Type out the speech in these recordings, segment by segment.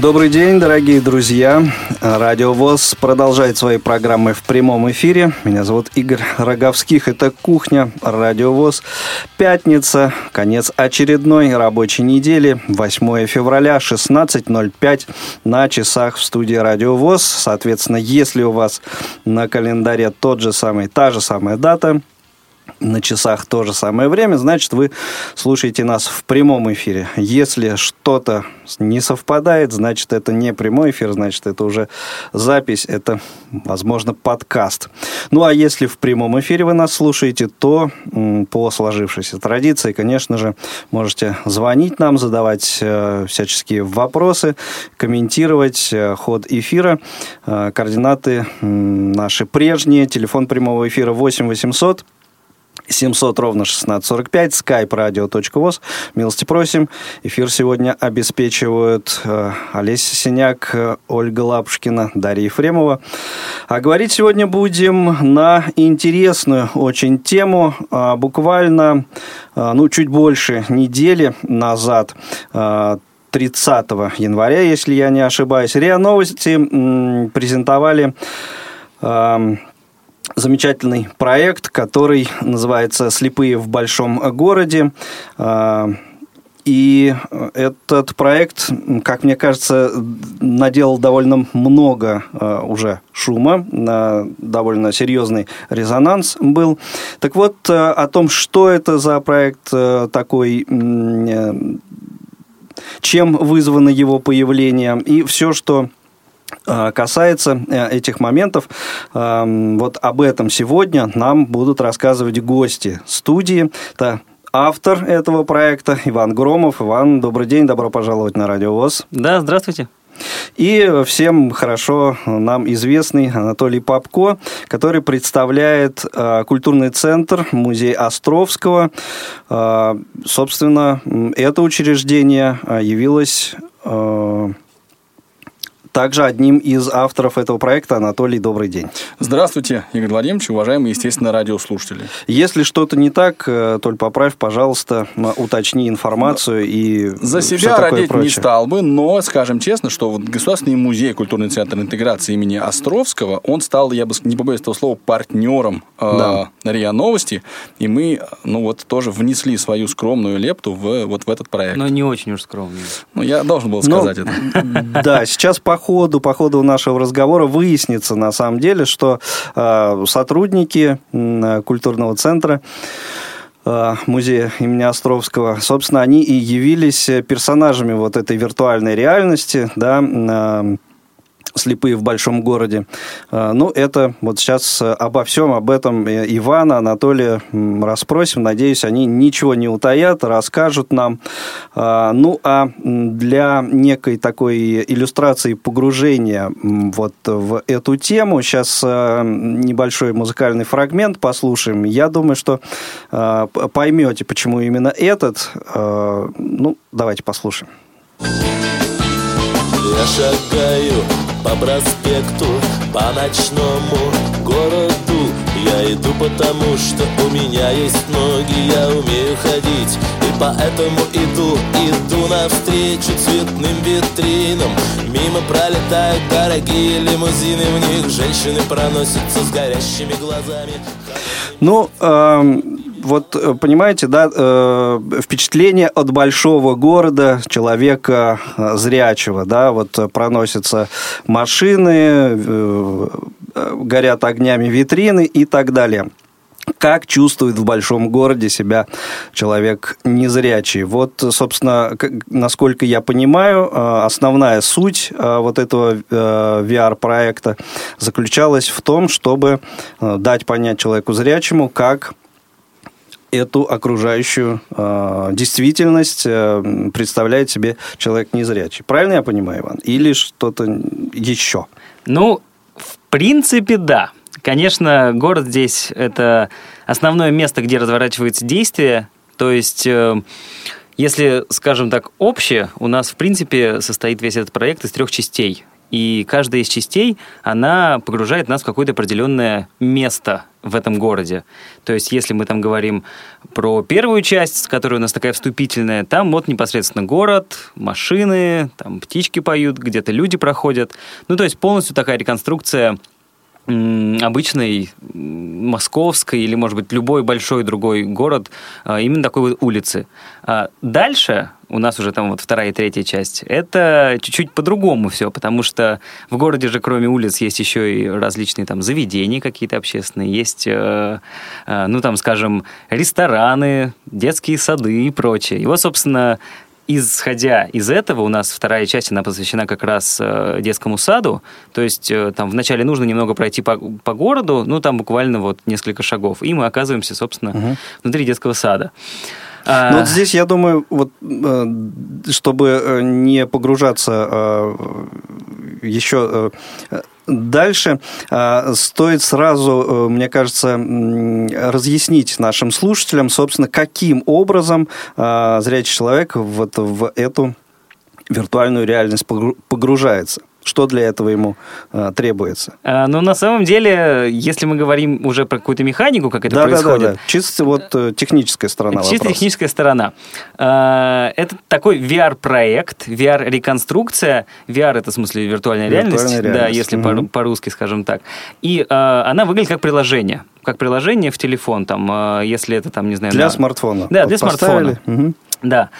Добрый день, дорогие друзья. Радио ВОЗ продолжает свои программы в прямом эфире. Меня зовут Игорь Роговских. Это «Кухня», Радио ВОЗ. Пятница, конец очередной рабочей недели, 8 февраля, 16.05 на часах в студии Радио ВОЗ. Соответственно, если у вас на календаре тот же самый, та же самая дата – на часах то же самое время, значит, вы слушаете нас в прямом эфире. Если что-то не совпадает, значит, это не прямой эфир, значит, это уже запись, это, возможно, подкаст. Ну, а если в прямом эфире вы нас слушаете, то по сложившейся традиции, конечно же, можете звонить нам, задавать э, всяческие вопросы, комментировать э, ход эфира. Э, координаты э, наши прежние. Телефон прямого эфира 8 800 700 ровно 1645, skype radio.voz. Милости просим. Эфир сегодня обеспечивают э, Олеся Синяк, э, Ольга Лапушкина, Дарья Ефремова. А говорить сегодня будем на интересную очень тему. А, буквально, а, ну, чуть больше недели назад 30 а, января, если я не ошибаюсь, РИА Новости презентовали замечательный проект, который называется «Слепые в большом городе». А, и этот проект, как мне кажется, наделал довольно много а, уже шума, довольно серьезный резонанс был. Так вот, а, о том, что это за проект такой, чем вызвано его появление, и все, что Э, касается э, этих моментов. Эм, вот об этом сегодня нам будут рассказывать гости студии. Это автор этого проекта Иван Громов. Иван, добрый день, добро пожаловать на Радио ВОЗ. Да, здравствуйте. И всем хорошо нам известный Анатолий Попко, который представляет э, культурный центр музей Островского. Э, собственно, это учреждение явилось э, также одним из авторов этого проекта Анатолий, добрый день. Здравствуйте, Игорь Владимирович, уважаемые, естественно, радиослушатели. Если что-то не так, э, только поправь, пожалуйста, уточни информацию и За себя родить прочее. не стал бы, но скажем честно, что вот Государственный музей культурный центр интеграции имени Островского, он стал, я бы не побоюсь этого слова, партнером э, да. э, РИА Новости, и мы, ну вот, тоже внесли свою скромную лепту в, вот в этот проект. Но не очень уж скромную. Ну, я должен был ну, сказать но, это. Да, сейчас по ходу, по ходу нашего разговора выяснится на самом деле, что э, сотрудники культурного центра э, музея имени Островского, собственно, они и явились персонажами вот этой виртуальной реальности, да, э, слепые в большом городе. А, ну, это вот сейчас обо всем об этом Ивана, Анатолия расспросим. Надеюсь, они ничего не утаят, расскажут нам. А, ну, а для некой такой иллюстрации погружения вот в эту тему сейчас а, небольшой музыкальный фрагмент послушаем. Я думаю, что поймете, почему именно этот. Ну, давайте послушаем. Я шагаю по проспекту, по ночному городу. Я иду потому, что у меня есть ноги, я умею ходить. И поэтому иду, иду навстречу цветным витринам. Мимо пролетают дорогие лимузины, в них женщины проносятся с горящими глазами. Ну, эм вот э, понимаете, да, э, впечатление от большого города человека э, зрячего, да, вот проносятся машины, горят огнями витрины и так далее как чувствует в большом городе себя человек незрячий. Вот, собственно, насколько я понимаю, основная суть вот этого VR-проекта заключалась в том, чтобы дать понять человеку зрячему, как эту окружающую э, действительность э, представляет себе человек незрячий. Правильно я понимаю, Иван? Или что-то еще? Ну, в принципе, да. Конечно, город здесь – это основное место, где разворачивается действие. То есть, э, если, скажем так, общее, у нас, в принципе, состоит весь этот проект из трех частей. И каждая из частей, она погружает нас в какое-то определенное место в этом городе. То есть, если мы там говорим про первую часть, которая у нас такая вступительная, там вот непосредственно город, машины, там птички поют, где-то люди проходят. Ну, то есть полностью такая реконструкция обычной московской или, может быть, любой большой другой город а, именно такой вот улицы. А дальше у нас уже там вот вторая и третья часть, это чуть-чуть по-другому все, потому что в городе же кроме улиц есть еще и различные там заведения какие-то общественные, есть, э, э, ну там, скажем, рестораны, детские сады и прочее. И вот, собственно, исходя из этого, у нас вторая часть, она посвящена как раз э, детскому саду. То есть э, там вначале нужно немного пройти по, по городу, ну там буквально вот несколько шагов, и мы оказываемся, собственно, угу. внутри детского сада. А... Ну, вот здесь, я думаю, вот, э, чтобы не погружаться еще Дальше э, стоит сразу, э, мне кажется, разъяснить нашим слушателям, собственно, каким образом э, зрячий человек вот в эту виртуальную реальность погружается. Что для этого ему э, требуется? А, ну, на самом деле, если мы говорим уже про какую-то механику, как это да, происходит... Да, да, да. Чисто вот э, техническая сторона Чисто вопроса. техническая сторона. А, это такой VR-проект, VR-реконструкция. VR — это, в смысле, виртуальная, виртуальная реальность, реальность, да, если угу. по-русски, скажем так. И а, она выглядит как приложение как приложение в телефон, там, а, если это там, не знаю... Для на... смартфона. Да, вот для поставили. смартфона. Угу. Да.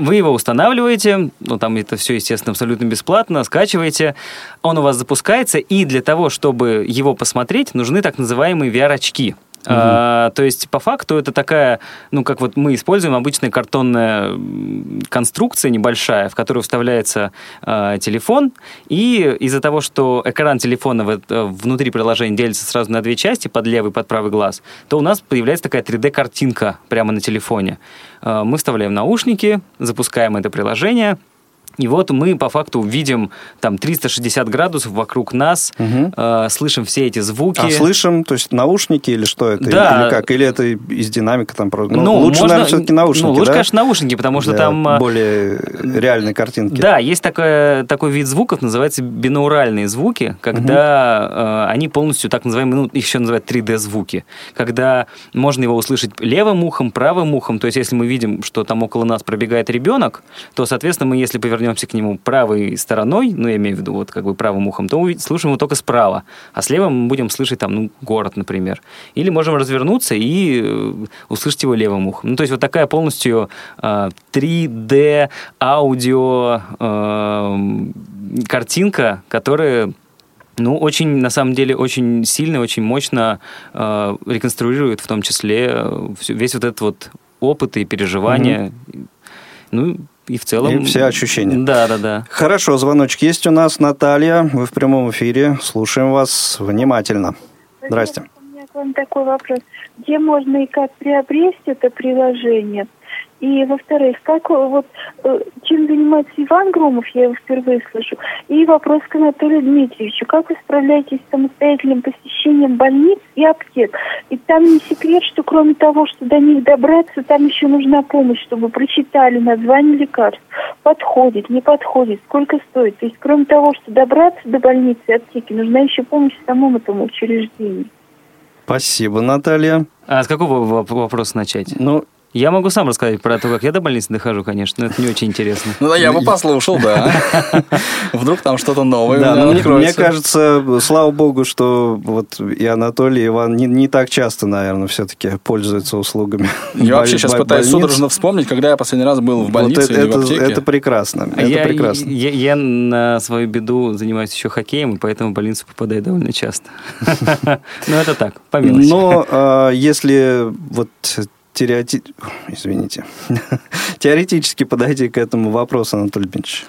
Вы его устанавливаете, ну там это все, естественно, абсолютно бесплатно, скачиваете, он у вас запускается, и для того, чтобы его посмотреть, нужны так называемые VR-очки. Угу. А, то есть, по факту, это такая, ну, как вот мы используем обычная картонная конструкция небольшая, в которую вставляется а, телефон, и из-за того, что экран телефона в, внутри приложения делится сразу на две части, под левый и под правый глаз, то у нас появляется такая 3D-картинка прямо на телефоне. А, мы вставляем наушники, запускаем это приложение – и вот мы по факту видим там 360 градусов вокруг нас, угу. э, слышим все эти звуки. А слышим, то есть наушники или что это? Да. Или как? Или это из динамика там? Ну, ну лучше, можно, наверное, все-таки наушники, Ну, лучше, да? конечно, наушники, потому что Для там... Э, более реальной картинки. Да, есть такое, такой вид звуков, называется бинауральные звуки, когда угу. э, они полностью так называемые, ну, еще называют 3D-звуки, когда можно его услышать левым ухом, правым ухом, то есть если мы видим, что там около нас пробегает ребенок, то, соответственно, мы, если повернем повернемся к нему правой стороной, ну, я имею в виду вот как бы правым ухом, то слушаем его только справа, а слева мы будем слышать там, ну, город, например. Или можем развернуться и э, услышать его левым ухом. Ну, то есть вот такая полностью э, 3D аудио э, картинка, которая ну, очень, на самом деле, очень сильно, очень мощно э, реконструирует в том числе э, весь вот этот вот опыт и переживания. Mm-hmm. Ну, и в целом... И все ощущения. Да, да, да. Хорошо, звоночек есть у нас. Наталья, вы в прямом эфире. Слушаем вас внимательно. Здрасте. У меня к вам такой вопрос. Где можно и как приобрести это приложение? И, во-вторых, как вот э, чем занимается Иван Громов, я его впервые слышу. И вопрос к Анатолию Дмитриевичу. Как вы справляетесь с самостоятельным посещением больниц и аптек? И там не секрет, что кроме того, что до них добраться, там еще нужна помощь, чтобы прочитали название лекарств. Подходит, не подходит, сколько стоит. То есть, кроме того, что добраться до больницы и аптеки, нужна еще помощь самому этому учреждению. Спасибо, Наталья. А с какого вопроса начать? Ну, я могу сам рассказать про то, как я до больницы дохожу, конечно, но это не очень интересно. Ну да, я бы послушал, да. Вдруг там что-то новое да, ну, мне, мне кажется, слава богу, что вот и Анатолий, и Иван не, не так часто, наверное, все-таки пользуются услугами. Я вообще сейчас пытаюсь судорожно вспомнить, когда я последний раз был в больнице вот это, или в аптеке. Это прекрасно, это я, прекрасно. Я, я на свою беду занимаюсь еще хоккеем, и поэтому в больницу попадаю довольно часто. Но это так, по мелочи. Но а, если вот теорети... извините, теоретически подойти к этому вопросу, Анатолий Дмитриевич?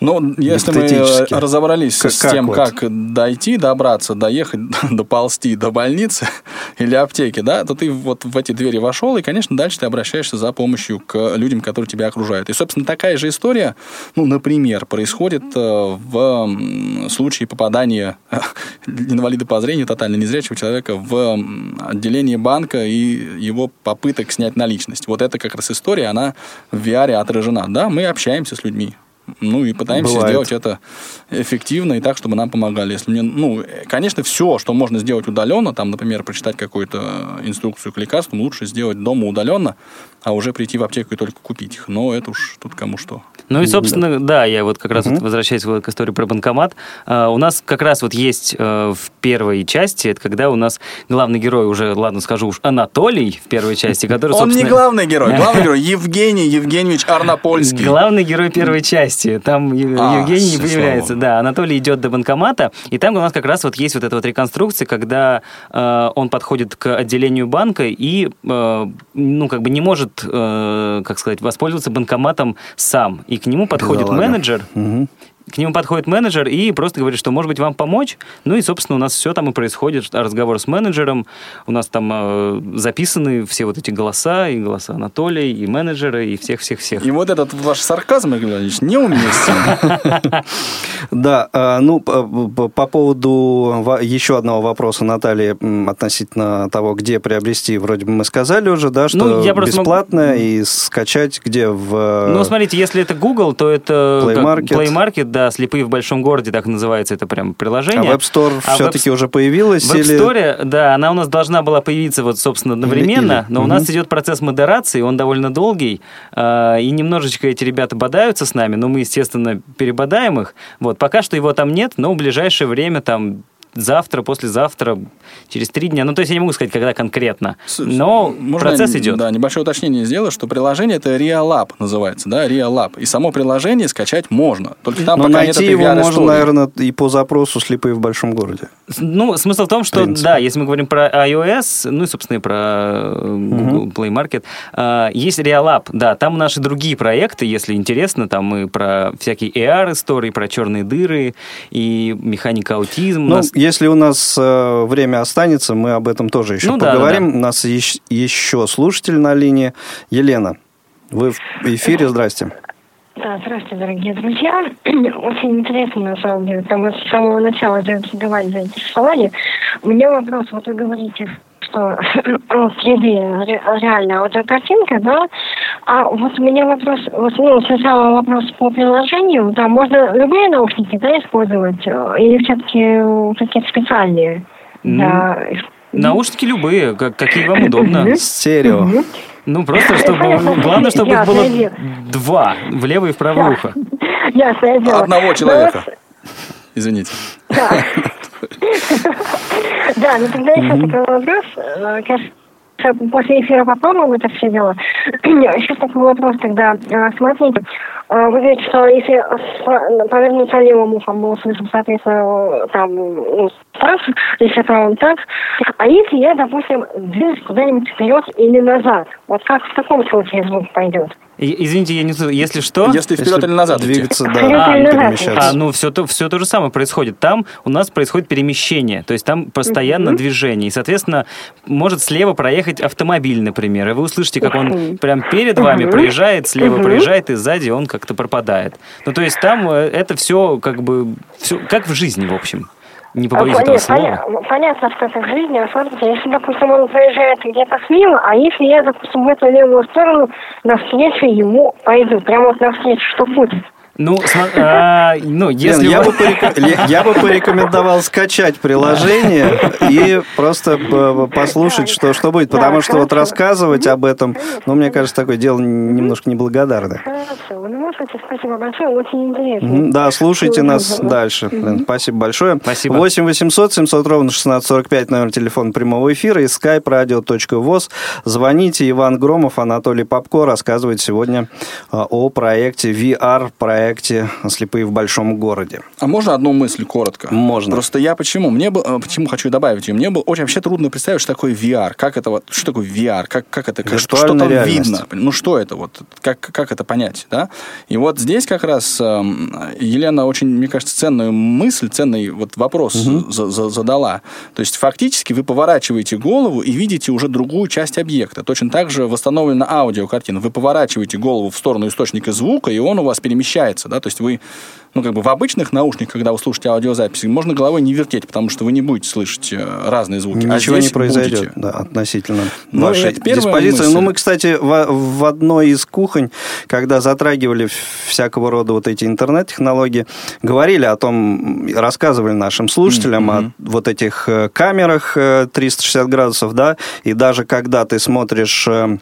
Ну, если мы разобрались как, с тем, как, как дойти, добраться, доехать, доползти до больницы или аптеки, да, то ты вот в эти двери вошел, и, конечно, дальше ты обращаешься за помощью к людям, которые тебя окружают. И, собственно, такая же история, ну, например, происходит э, в случае попадания инвалида по зрению, тотально незрячего человека в отделение банка и его попыток снять наличность. Вот это как раз история, она в VR отражена. Да, мы общаемся с людьми, Ну и пытаемся Бывает. сделать это эффективно и так, чтобы нам помогали. Если мне, ну, конечно, все, что можно сделать удаленно, там, например, прочитать какую-то инструкцию к лекарствам, лучше сделать дома удаленно, а уже прийти в аптеку и только купить их. Но это уж тут кому что. Ну и, собственно, да, я вот как раз угу. вот возвращаясь к истории про банкомат, а, у нас как раз вот есть э, в первой части, это когда у нас главный герой уже, ладно, скажу уж, Анатолий в первой части, который, Он не главный герой, главный герой Евгений Евгеньевич Арнопольский. Главный герой первой части, там а, Евгений не появляется, да, Анатолий идет до банкомата, и там у нас как раз вот есть вот эта вот реконструкция, когда э, он подходит к отделению банка и, э, ну, как бы не может, как сказать, воспользоваться банкоматом сам, и к нему подходит Бедолага. менеджер, угу к нему подходит менеджер и просто говорит, что, может быть, вам помочь? Ну и, собственно, у нас все там и происходит. Разговор с менеджером. У нас там э, записаны все вот эти голоса, и голоса Анатолия, и менеджера, и всех-всех-всех. И вот этот ваш сарказм, Игорь Владимирович, неуместен. Да, э, ну, по поводу еще одного вопроса Натальи относительно того, где приобрести, вроде бы мы сказали уже, да, что ну, бесплатно и скачать где в... Ну, смотрите, если это Google, то это Play Market да, «Слепые в большом городе», так называется это прям приложение. А Web Store а все-таки веб... уже появилась? В Web Store, или... да, она у нас должна была появиться вот, собственно, одновременно, или... но угу. у нас идет процесс модерации, он довольно долгий, э, и немножечко эти ребята бодаются с нами, но мы, естественно, перебодаем их. Вот, пока что его там нет, но в ближайшее время там завтра, послезавтра, через три дня. Ну, то есть я не могу сказать, когда конкретно. Но Можно процесс идет. Да, небольшое уточнение сделаю, что приложение это RealLab называется, да, RealLab. И само приложение скачать можно. Только там Но пока найти нет его можно, наверное, и по запросу слепые в большом городе. Ну, смысл в том, что, в да, если мы говорим про iOS, ну и, собственно, и про Google угу. Play Market, а, есть RealLab, да, там наши другие проекты, если интересно, там мы про всякие AR-истории, про черные дыры и механика аутизма. Ну, если у нас э, время останется, мы об этом тоже еще ну, поговорим. Да, да, да. У нас еще, еще слушатель на линии. Елена, вы в эфире, здрасте. Да, здравствуйте, дорогие друзья. Очень интересно, на самом деле, там с самого начала заинтриговали, заинтересовали. У меня вопрос, вот вы говорите, что ну, 3D реально вот эта картинка, да, а вот у меня вопрос, вот, ну, сначала вопрос по приложению, да, можно любые наушники, да, использовать, э, или все-таки какие-то специальные? Да. Наушники любые, как, какие вам удобно. Стерео. Ну, просто, чтобы... Главное, чтобы их было два, в левое и в правое ухо. Ясно, Одного человека. Извините. Да, ну тогда еще такой вопрос. Э, после эфира попробуем это все дело. Еще такой вопрос тогда. Э, смотрите, э, вы говорите, что если повернуться левым ухом, мы услышим, соответственно, там, ну, так, если правым так. А если я, допустим, движусь куда-нибудь вперед или назад, вот как в таком случае звук пойдет? Извините, я не если что... Если вперед или назад двигаться, да, а, перемещаться. А, ну, все то, все то же самое происходит. Там у нас происходит перемещение, то есть там постоянно движение. И, соответственно, может слева проехать автомобиль, например, и вы услышите, как он прям перед вами проезжает, слева проезжает, и сзади он как-то пропадает. Ну, то есть там э, это все как бы... Все, как в жизни, в общем. Не побоюсь а, этого нет, слова. Понятно, что это в жизни. Смотрите, если, допустим, он проезжает где-то слева, а если я, допустим, в эту левую сторону навстречу ему пойду, прямо вот навстречу, что будет? Ну, а, ну если Лен, я, бы я бы порекомендовал скачать приложение и просто послушать, что, что будет. Потому что вот рассказывать об этом, ну, мне кажется, такое дело немножко неблагодарное. Хорошо. Ну, спасибо большое, очень интересно. Да, слушайте нас дальше. Спасибо большое. Спасибо. 8 800 700 ровно 1645, номер телефона прямого эфира и skype radio.voz. Звоните. Иван Громов, Анатолий Попко рассказывает сегодня а, о проекте VR, проект проекте «Слепые в большом городе». А можно одну мысль коротко? Можно. Просто я почему? Мне бы, э, почему хочу добавить, мне было очень вообще трудно представить, что такое VR. Как это вот, что такое VR? Как, как это, как, что там реальность. видно? Ну, что это вот? Как, как это понять, да? И вот здесь как раз э, Елена очень, мне кажется, ценную мысль, ценный вот вопрос угу. за, за, задала. То есть, фактически вы поворачиваете голову и видите уже другую часть объекта. Точно так же восстановлена аудиокартина. Вы поворачиваете голову в сторону источника звука, и он у вас перемещается меняется, да, то есть вы ну, как бы в обычных наушниках, когда вы слушаете аудиозаписи, можно головой не вертеть, потому что вы не будете слышать э, разные звуки. А Ничего а не произойдет, будете. да, относительно Ну, вашей диспозиции. мысль. Ну, мы, кстати, в, в одной из кухонь, когда затрагивали всякого рода вот эти интернет-технологии, говорили о том, рассказывали нашим слушателям о вот этих э, камерах э, 360 градусов, да, и даже когда ты смотришь э,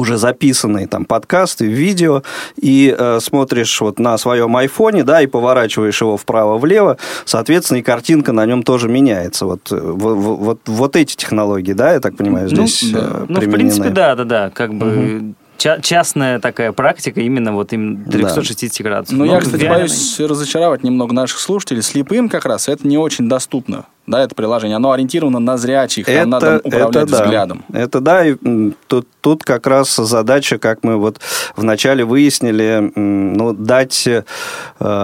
уже записанные там подкасты, видео, и э, смотришь вот на своем айфоне, да, и поворачиваешь его вправо-влево, соответственно, и картинка на нем тоже меняется. Вот, э, в- в- вот, вот эти технологии, да, я так понимаю, Ну, здесь да. э, Ну, в применены. принципе, да, да, да. Как бы ча- частная такая практика именно вот именно 360 градусов. Ну, Но я, кстати, реально- боюсь разочаровать немного наших слушателей. Слепым как раз это не очень доступно. Да, это приложение. Оно ориентировано на зрячих, там надо Это, управлять это да. взглядом. Это да, и тут, тут как раз задача, как мы вот вначале выяснили, ну, дать э,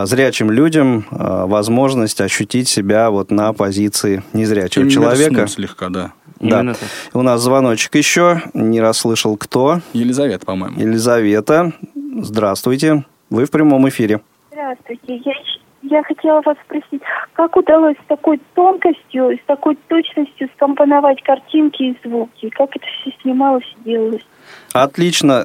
зрячим людям э, возможность ощутить себя вот на позиции незрячего И человека. слегка, да. Да. Именно так. У нас звоночек еще, не расслышал кто. Елизавета, по-моему. Елизавета, здравствуйте, вы в прямом эфире. Здравствуйте. Я, я хотела вас спросить, как удалось с такой тонкостью, с такой точностью скомпоновать картинки и звуки? Как это все снималось и делалось? Отлично.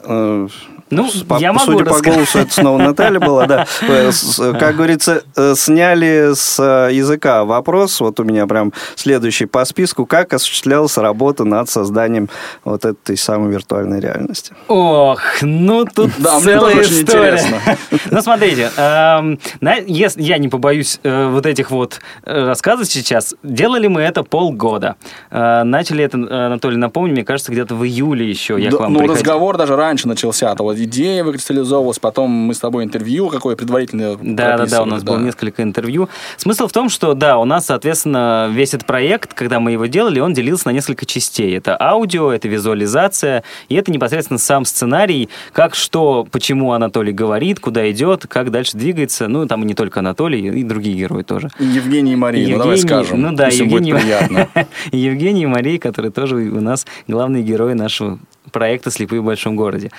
Э, Ну, по- я могу Судя по рассказать. голосу, это снова Наталья была, да. Э, с- Как говорится, э, сняли с э, языка вопрос, вот у меня прям следующий по списку, как осуществлялась работа над созданием вот этой самой виртуальной реальности. Ох, ну тут Да, мне целая история. интересно. Ну, смотрите, эм, если я не побоюсь э, вот этих вот э, рассказов сейчас, делали мы это полгода. Э, начали это, э, Анатолий, напомню, мне кажется, где-то в июле еще я Да, к вам ну, приходил. разговор даже раньше начался. То вот идея выкристаллизовалась, потом мы с тобой интервью какое предварительное Да, да, да, у нас прописывали, было несколько интервью. Смысл в том, что да, у нас, соответственно, весь этот проект, когда мы его делали, он делился на несколько частей. Это аудио, это визуализация, и это непосредственно сам сценарий, как что, почему Анатолий говорит, куда идет, как дальше двигается. Ну, там и не только Анатолий, и другие герои тоже. Евгений и Мария, ну давай Евгений- скажем, ну да, если Евгений, будет приятно. Евгений и Мария, которые тоже у нас главные герои нашего проекта «Слепые в большом городе».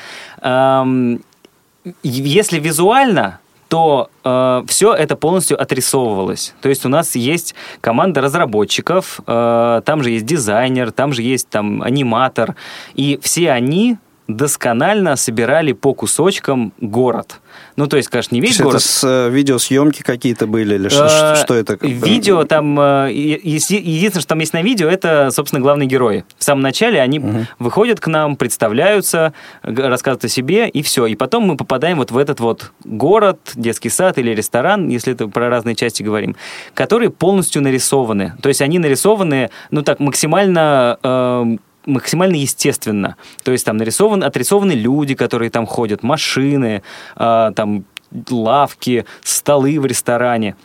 Если визуально, то все это полностью отрисовывалось. То есть у нас есть команда разработчиков, э, там же есть дизайнер, там же есть там аниматор, и все они досконально собирали по кусочкам город. Ну, то есть, конечно, не То весь это город. с э, видеосъемки какие-то были или что, что- Э, что это? Видео там... э, Единственное, что там есть на видео, это, собственно, главные герои. В самом начале они выходят к нам, представляются, рассказывают о себе, и все. И потом мы попадаем вот в этот вот город, детский сад или ресторан, если это про разные части говорим, которые полностью нарисованы. То есть они нарисованы, ну так, максимально... эм, максимально естественно. То есть там нарисованы, отрисованы люди, которые там ходят, машины, э, там лавки, столы в ресторане.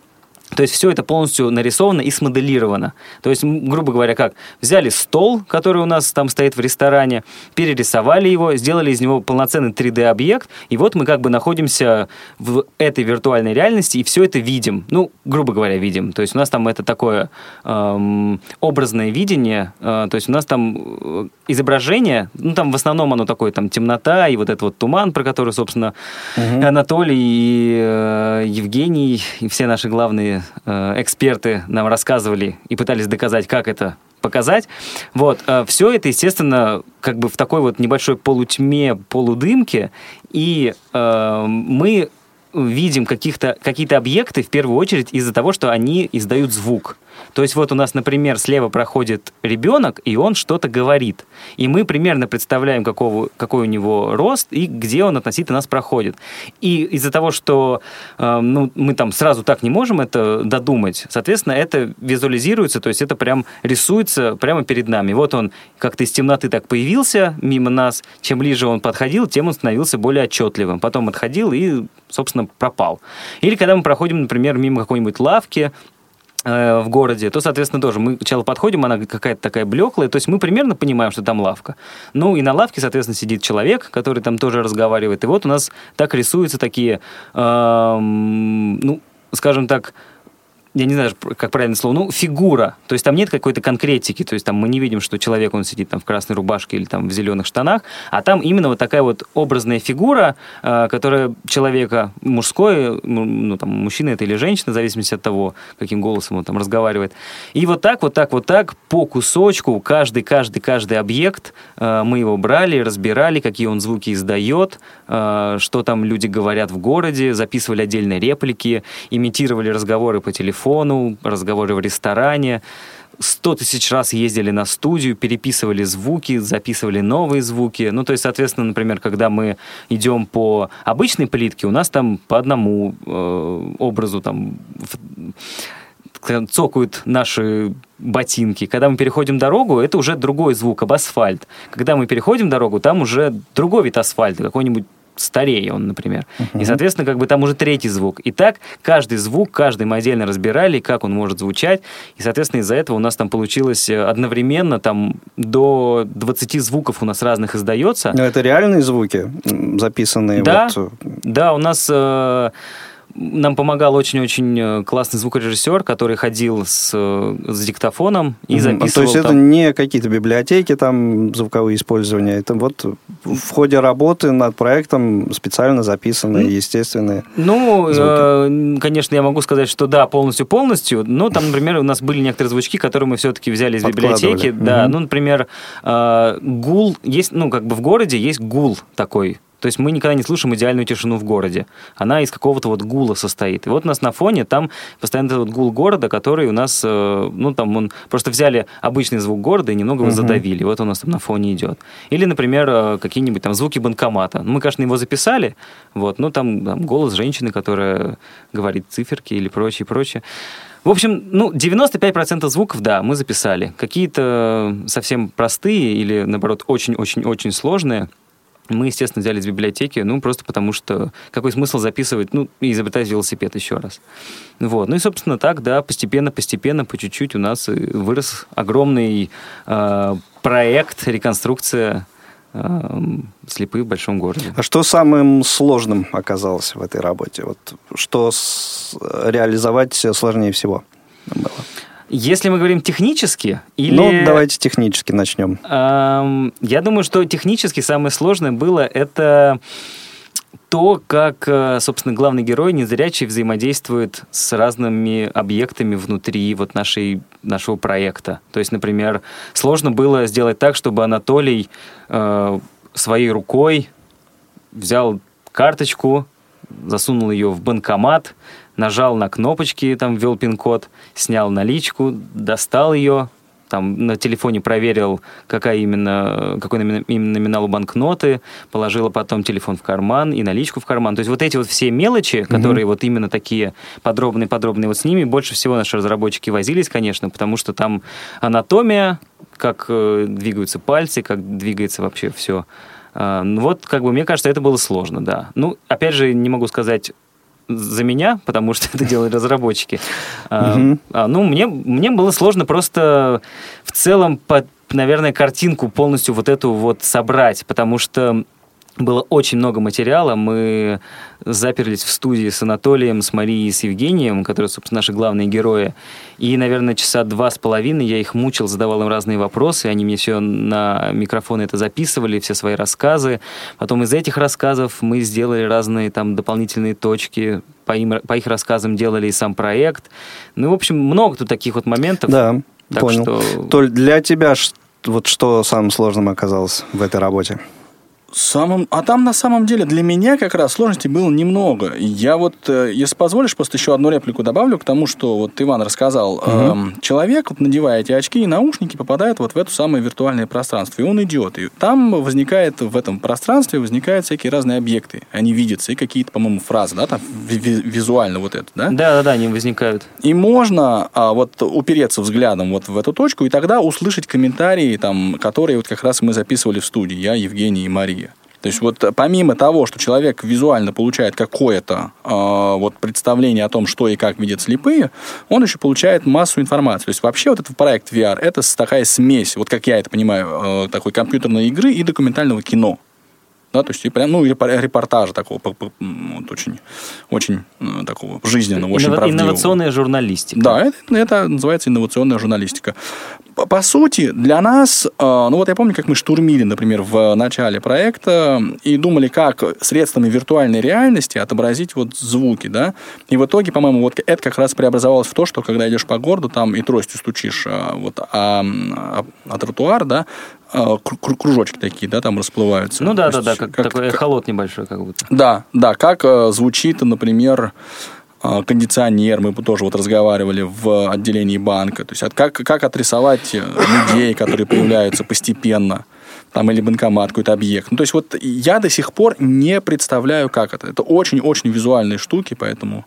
То есть все это полностью нарисовано и смоделировано. То есть, грубо говоря, как? Взяли стол, который у нас там стоит в ресторане, перерисовали его, сделали из него полноценный 3D-объект, и вот мы как бы находимся в этой виртуальной реальности и все это видим. Ну, грубо говоря, видим. То есть у нас там это такое эм, образное видение, э, то есть у нас там э, изображение, ну там в основном оно такое, там темнота и вот этот вот туман, про который, собственно, Анатолий и э, Евгений и все наши главные э, эксперты нам рассказывали и пытались доказать, как это показать. Вот, все это, естественно, как бы в такой вот небольшой полутьме, полудымке, и э, мы видим каких-то, какие-то объекты в первую очередь из-за того, что они издают звук. То есть вот у нас, например, слева проходит ребенок, и он что-то говорит. И мы примерно представляем, какого, какой у него рост и где он относительно нас проходит. И из-за того, что э, ну, мы там сразу так не можем это додумать, соответственно, это визуализируется, то есть это прям рисуется прямо перед нами. Вот он как-то из темноты так появился мимо нас. Чем ближе он подходил, тем он становился более отчетливым. Потом отходил и, собственно, пропал. Или когда мы проходим, например, мимо какой-нибудь лавки, в городе, то, соответственно, тоже мы сначала подходим, она какая-то такая блеклая, то есть мы примерно понимаем, что там лавка. Ну и на лавке, соответственно, сидит человек, который там тоже разговаривает. И вот у нас так рисуются такие, эм, ну, скажем так, я не знаю, как правильно слово, ну, фигура. То есть там нет какой-то конкретики, то есть там мы не видим, что человек, он сидит там в красной рубашке или там в зеленых штанах, а там именно вот такая вот образная фигура, э, которая человека мужской, ну, там, мужчина это или женщина, в зависимости от того, каким голосом он там разговаривает. И вот так, вот так, вот так, по кусочку, каждый, каждый, каждый объект, э, мы его брали, разбирали, какие он звуки издает, э, что там люди говорят в городе, записывали отдельные реплики, имитировали разговоры по телефону, разговоры в ресторане, сто тысяч раз ездили на студию, переписывали звуки, записывали новые звуки. Ну, то есть, соответственно, например, когда мы идем по обычной плитке, у нас там по одному э, образу там цокают наши ботинки. Когда мы переходим дорогу, это уже другой звук, об асфальт. Когда мы переходим дорогу, там уже другой вид асфальта, какой-нибудь старее он, например. Uh-huh. И, соответственно, как бы там уже третий звук. И так каждый звук, каждый мы отдельно разбирали, как он может звучать. И, соответственно, из-за этого у нас там получилось э, одновременно там до 20 звуков у нас разных издается. Но это реальные звуки, записанные? Да, вот... да у нас... Э, нам помогал очень-очень э, классный звукорежиссер, который ходил с, э, с диктофоном и записывал. То есть это не какие-то библиотеки, там звуковые использования, это вот в ходе работы над проектом специально записанные, естественные Ну, э, конечно, я могу сказать, что да, полностью-полностью, но там, например, у нас были некоторые звучки, которые мы все-таки взяли из библиотеки. Да, угу. ну, например, э, гул, есть, ну, как бы в городе есть гул такой, то есть мы никогда не слышим идеальную тишину в городе. Она из какого-то вот гула состоит. И вот у нас на фоне там постоянно этот вот гул города, который у нас, э, ну там он просто взяли обычный звук города и немного его задавили. Вот у нас там на фоне идет. Или, например, э, какие-нибудь там звуки банкомата. Мы, конечно, его записали, вот, ну там, там голос женщины, которая говорит циферки или прочее, прочее. В общем, ну, 95% звуков, да, мы записали. Какие-то совсем простые или, наоборот, очень-очень-очень сложные – мы, естественно, взяли из библиотеки, ну, просто потому что какой смысл записывать, ну, и изобретать велосипед еще раз. Вот. Ну и, собственно, так, да, постепенно-постепенно, по чуть-чуть у нас вырос огромный э, проект, реконструкция э, слепых в большом городе. А что самым сложным оказалось в этой работе? Вот что с, реализовать сложнее всего было? Если мы говорим технически или... Ну, давайте технически начнем. Эм, я думаю, что технически самое сложное было это то, как, э, собственно, главный герой незрячий взаимодействует с разными объектами внутри вот нашей, нашего проекта. То есть, например, сложно было сделать так, чтобы Анатолий э, своей рукой взял карточку, засунул ее в банкомат, нажал на кнопочки, там ввел пин-код, снял наличку, достал ее, там на телефоне проверил, какая именно, какой именно номинал у банкноты, положила потом телефон в карман и наличку в карман. То есть вот эти вот все мелочи, которые mm-hmm. вот именно такие подробные-подробные, вот с ними больше всего наши разработчики возились, конечно, потому что там анатомия, как э, двигаются пальцы, как двигается вообще все. Э, ну вот, как бы, мне кажется, это было сложно, да. Ну, опять же, не могу сказать за меня, потому что это делали разработчики. А, а, ну, мне, мне было сложно просто в целом, под, наверное, картинку полностью вот эту вот собрать, потому что было очень много материала. Мы заперлись в студии с Анатолием, с Марией и с Евгением, которые, собственно, наши главные герои. И, наверное, часа два с половиной я их мучил, задавал им разные вопросы. Они мне все на микрофон это записывали, все свои рассказы. Потом из этих рассказов мы сделали разные там дополнительные точки. По, им, по их рассказам делали и сам проект. Ну, в общем, много тут таких вот моментов. Да, так понял. Что... Толь, для тебя вот что самым сложным оказалось в этой работе? Самым... А там на самом деле для меня как раз сложностей было немного. Я вот, э, если позволишь, просто еще одну реплику добавлю к тому, что вот Иван рассказал. Угу. Эм, человек, вот, надевая эти очки и наушники, попадает вот в это самое виртуальное пространство, и он идет. И там возникает, в этом пространстве возникают всякие разные объекты. Они видятся, и какие-то, по-моему, фразы, да, там визуально вот это, да? Да-да-да, они возникают. И можно а, вот упереться взглядом вот в эту точку, и тогда услышать комментарии, там, которые вот как раз мы записывали в студии, я, Евгений и Мария. То есть вот помимо того, что человек визуально получает какое-то э, вот представление о том, что и как видят слепые, он еще получает массу информации. То есть вообще вот этот проект VR это такая смесь, вот как я это понимаю, э, такой компьютерной игры и документального кино. Да, то есть и прям, ну, репортажа такого, вот очень, очень э, такого жизненного, очень Иннова- правдивого. Инновационная журналистика. Да, это, это называется инновационная журналистика. По, по сути, для нас, э, ну вот я помню, как мы штурмили, например, в начале проекта и думали, как средствами виртуальной реальности отобразить вот звуки, да, и в итоге, по-моему, вот это как раз преобразовалось в то, что когда идешь по городу, там и тростью стучишь а, вот, а, а, а тротуар, да, кружочки такие, да, там расплываются. Ну да, да, да, как, как такой холод небольшой, как будто. Да, да, как э, звучит, например, э, кондиционер, мы тоже вот разговаривали в отделении банка, то есть как, как отрисовать э, людей, которые появляются постепенно, там, или банкомат, какой-то объект. Ну, то есть вот я до сих пор не представляю, как это. Это очень-очень визуальные штуки, поэтому...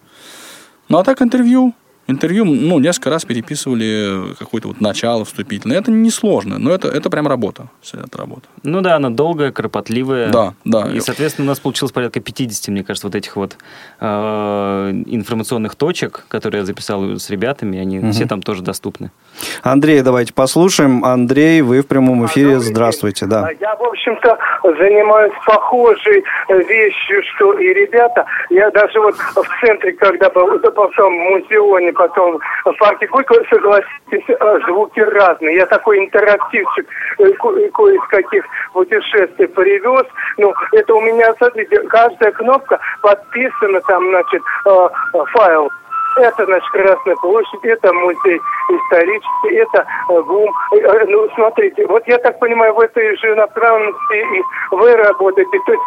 Ну, а так интервью, интервью, ну, несколько раз переписывали какое-то вот начало вступительное. Это несложно, но это, это прям работа. Вся эта работа. Ну да, она долгая, кропотливая. Да, да. И, соответственно, у нас получилось порядка 50, мне кажется, вот этих вот э, информационных точек, которые я записал с ребятами, они угу. все там тоже доступны. Андрей, давайте послушаем. Андрей, вы в прямом эфире. Здравствуйте, да. Я, в общем-то, занимаюсь похожей вещью, что и ребята. Я даже вот в центре, когда был, потом в музеоне, потом в парке Горького, согласитесь, э, звуки разные. Я такой интерактивчик э, кое из каких путешествий привез. Ну, это у меня, смотрите, каждая кнопка подписана там, значит, э, файл это, значит, Красная площадь, это музей исторический, это э, ГУМ. Э, э, ну, смотрите, вот я так понимаю, в этой же направленности и вы работаете. То есть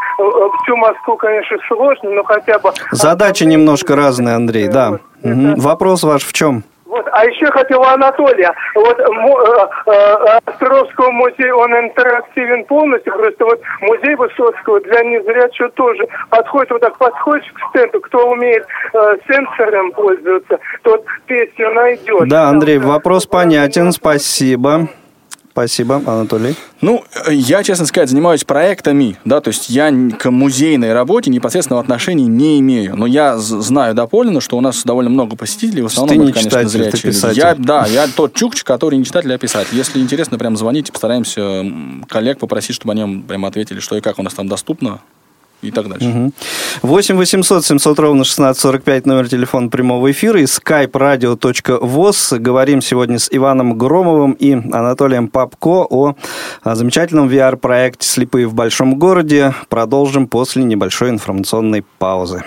всю Москву, конечно, сложно, но хотя бы... Задачи немножко разные, Андрей, да. Угу. Вопрос ваш в чем? Вот, а еще хотел Анатолия. Вот э, э, Островского музея, он интерактивен полностью. Просто вот музей Высоцкого для незрячего тоже подходит, вот так подходишь к стенду, кто умеет э, сенсором пользоваться, тот песню найдет. Да, Андрей, вопрос понятен, спасибо. Спасибо, Анатолий. Ну, я, честно сказать, занимаюсь проектами, да, то есть я к музейной работе непосредственного отношения не имею. Но я знаю доподлинно, что у нас довольно много посетителей, в основном ты это, конечно, читатель, зрячие. Ты писатель. Я, да, я тот чукч, который не читатель, а писатель. Если интересно, прям звоните, постараемся коллег попросить, чтобы они прям ответили, что и как у нас там доступно и так дальше. Угу. 8 800 700 ровно 1645 номер телефона прямого эфира и skype radio.voz. Говорим сегодня с Иваном Громовым и Анатолием Попко о замечательном VR-проекте «Слепые в большом городе». Продолжим после небольшой информационной паузы.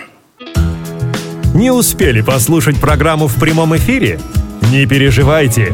Не успели послушать программу в прямом эфире? Не переживайте.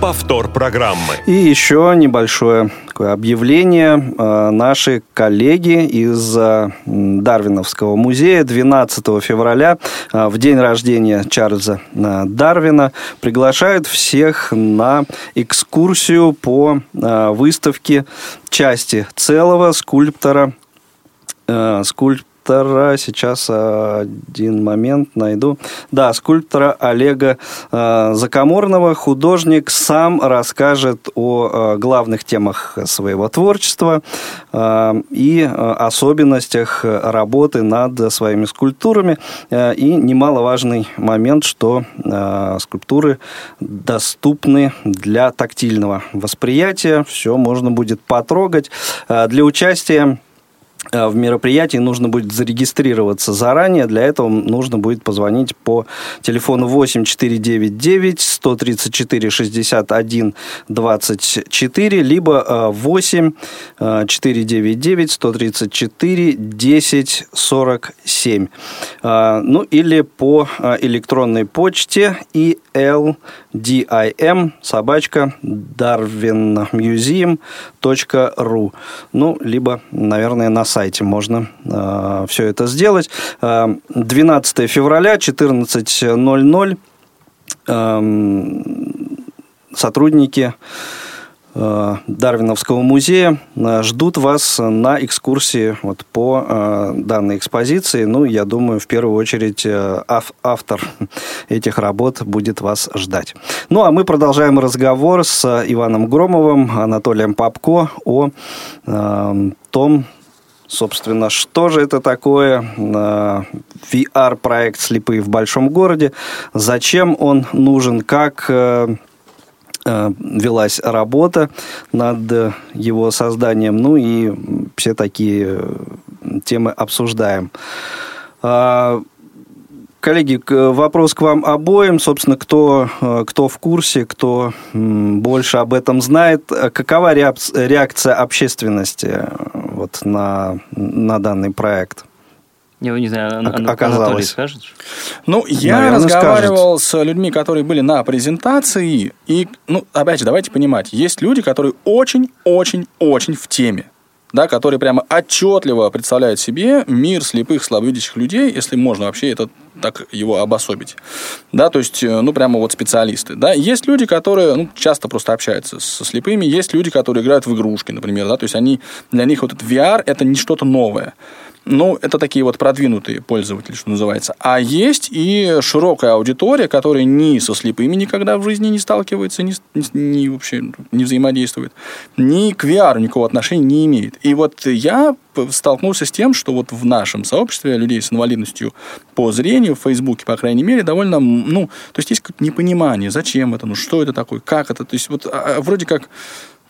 Повтор программы. И еще небольшое такое объявление. Э, наши коллеги из э, Дарвиновского музея 12 февраля, э, в день рождения Чарльза Дарвина, приглашают всех на экскурсию по выставке части целого скульптора скульптора скульптора, сейчас один момент найду. Да, скульптора Олега э, Закоморного. Художник сам расскажет о э, главных темах своего творчества э, и особенностях работы над своими скульптурами. И немаловажный момент, что скульптуры доступны для тактильного восприятия. Все можно будет потрогать. Для участия Э, в мероприятии нужно будет зарегистрироваться заранее. Для этого нужно будет позвонить по телефону 8499 134 61 24, либо 8 499 134 10 47. Ну, или по э, электронной почте eldim собачка darwinmuseum.ru Ну, либо, наверное, на сайте можно э, все это сделать. 12 э, февраля, 14.00 э, сотрудники Дарвиновского музея э, ждут вас на экскурсии вот по э, данной экспозиции. Ну, я думаю, в первую очередь автор этих работ будет вас ждать. Ну, а мы продолжаем разговор с Иваном Громовым, Анатолием Попко о том, собственно, что же это такое VR-проект «Слепые в большом городе», зачем он нужен, как Э, велась работа над его созданием. Ну и все такие э, темы обсуждаем. А, коллеги, вопрос к вам обоим. Собственно, кто, э, кто в курсе, кто больше об этом знает. Какова реакция общественности вот, на, на данный проект? Я не знаю, оказалось. Анатолий скажет? Ну, я Наверное, разговаривал скажет. с людьми, которые были на презентации, и, ну, опять же, давайте понимать, есть люди, которые очень-очень-очень в теме да, которые прямо отчетливо представляют себе мир слепых, слабовидящих людей, если можно вообще это так его обособить. Да, то есть, э, ну, прямо вот специалисты. Да. Есть люди, которые ну, часто просто общаются со слепыми, есть люди, которые играют в игрушки, например, да, то есть они, для них вот этот VR – это не что-то новое. Ну, это такие вот продвинутые пользователи, что называется. А есть и широкая аудитория, которая ни со слепыми никогда в жизни не сталкивается, ни, ни, вообще не взаимодействует, ни к VR никакого отношения не имеет. И вот я столкнулся с тем, что вот в нашем сообществе людей с инвалидностью по зрению, в Фейсбуке, по крайней мере, довольно, ну, то есть есть непонимание, зачем это, ну, что это такое, как это, то есть вот а, а, вроде как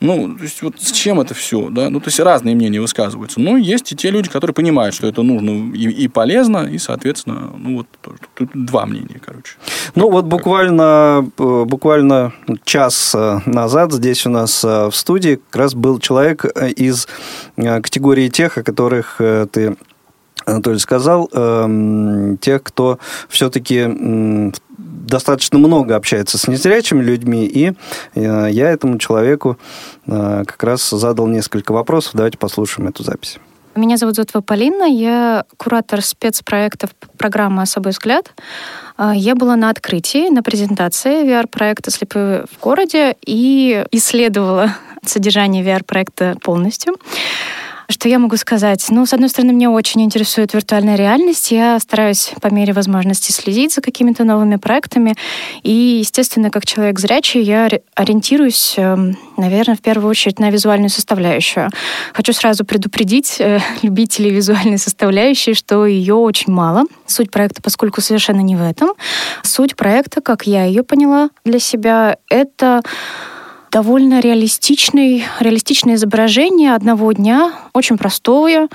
ну, то есть, вот с чем это все, да? Ну, то есть, разные мнения высказываются. Но есть и те люди, которые понимают, что это нужно и, и полезно, и, соответственно, ну, вот тут два мнения, короче. Ну, вот буквально, э, буквально час э, назад здесь у нас э, в студии как раз был человек из категории тех, о которых ты Анатолий сказал, эм, тех, кто все-таки достаточно много общается с незрячими людьми, и э, я этому человеку э, как раз задал несколько вопросов. Давайте послушаем эту запись. Меня зовут Зотова Полина, я куратор спецпроектов программы «Особый взгляд». Э, я была на открытии, на презентации VR-проекта «Слепые в городе» и исследовала содержание VR-проекта полностью. Что я могу сказать? Ну, с одной стороны, меня очень интересует виртуальная реальность. Я стараюсь по мере возможности следить за какими-то новыми проектами. И, естественно, как человек зрячий, я ориентируюсь, эм, наверное, в первую очередь на визуальную составляющую. Хочу сразу предупредить э, любителей визуальной составляющей, что ее очень мало. Суть проекта, поскольку совершенно не в этом. Суть проекта, как я ее поняла для себя, это довольно реалистичный, реалистичное изображение одного дня, очень простое,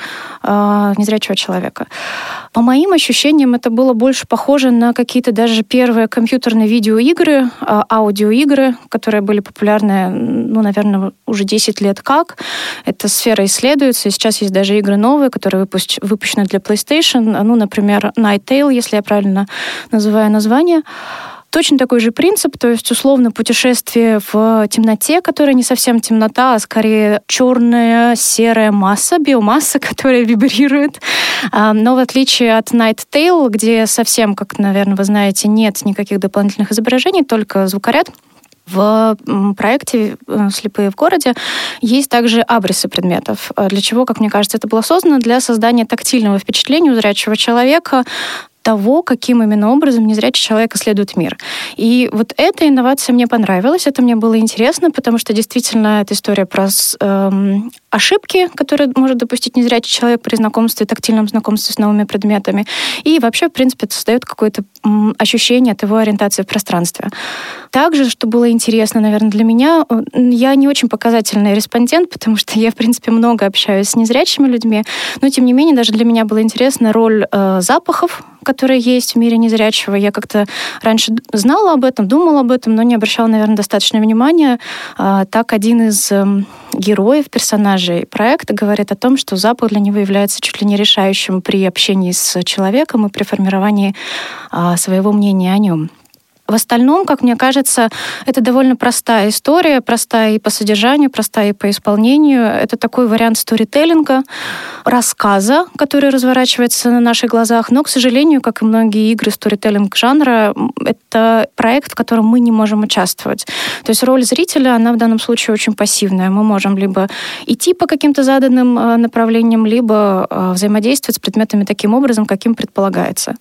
э, незрячего человека. По моим ощущениям, это было больше похоже на какие-то даже первые компьютерные видеоигры, э, аудиоигры, которые были популярны, ну, наверное, уже 10 лет как. Эта сфера исследуется, и сейчас есть даже игры новые, которые выпущ- выпущены для PlayStation, ну, например, Night Tale, если я правильно называю название. Точно такой же принцип, то есть условно путешествие в темноте, которая не совсем темнота, а скорее черная серая масса, биомасса, которая вибрирует. А, но в отличие от Night Tale, где совсем, как, наверное, вы знаете, нет никаких дополнительных изображений, только звукоряд, в проекте э, «Слепые в городе» есть также абрисы предметов. Для чего, как мне кажется, это было создано? Для создания тактильного впечатления у зрячего человека того, каким именно образом незрячий человек исследует мир. И вот эта инновация мне понравилась, это мне было интересно, потому что действительно эта история про эм, ошибки, которые может допустить незрячий человек при знакомстве, тактильном знакомстве с новыми предметами. И вообще, в принципе, это создает какое-то ощущение от его ориентации в пространстве. Также, что было интересно, наверное, для меня, я не очень показательный респондент, потому что я, в принципе, много общаюсь с незрячими людьми, но, тем не менее, даже для меня была интересна роль э, запахов которые есть в мире незрячего. Я как-то раньше знала об этом, думала об этом, но не обращала, наверное, достаточно внимания. А, так один из эм, героев, персонажей проекта говорит о том, что запах для него является чуть ли не решающим при общении с человеком и при формировании а, своего мнения о нем. В остальном, как мне кажется, это довольно простая история, простая и по содержанию, простая и по исполнению. Это такой вариант сторителлинга, рассказа, который разворачивается на наших глазах. Но, к сожалению, как и многие игры сторителлинг жанра, это проект, в котором мы не можем участвовать. То есть роль зрителя, она в данном случае очень пассивная. Мы можем либо идти по каким-то заданным э, направлениям, либо э, взаимодействовать с предметами таким образом, каким предполагается.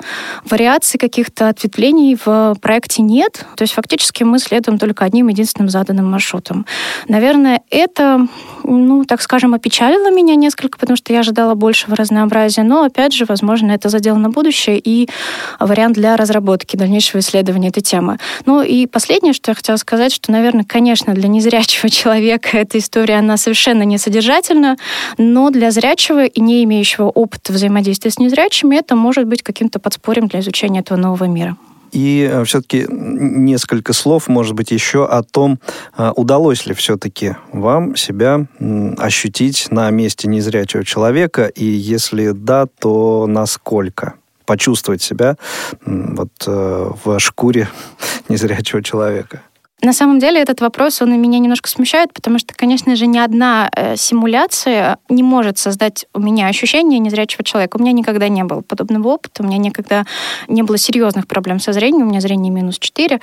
Вариаций каких-то ответвлений в проекте нет. То есть фактически мы следуем только одним единственным заданным маршрутом. Наверное, это, ну, так скажем, опечалило меня несколько, потому что я ожидала большего разнообразия. Но, опять же, возможно, это задел на будущее и вариант для разработки, дальнейшего исследования этой темы. Ну и последнее, что я хотела сказать, что, наверное, конечно, для незрячего человека эта история, она совершенно не содержательна, но для зрячего и не имеющего опыта взаимодействия с незрячими это может быть каким-то подспорьем для изучения этого нового мира. И э, все-таки несколько слов, может быть, еще о том, э, удалось ли все-таки вам себя ощутить на месте незрячего человека, и если да, то насколько? почувствовать себя вот э, в шкуре незрячего человека. На самом деле этот вопрос, он меня немножко смущает, потому что, конечно же, ни одна э, симуляция не может создать у меня ощущение незрячего человека. У меня никогда не было подобного опыта, у меня никогда не было серьезных проблем со зрением, у меня зрение минус 4.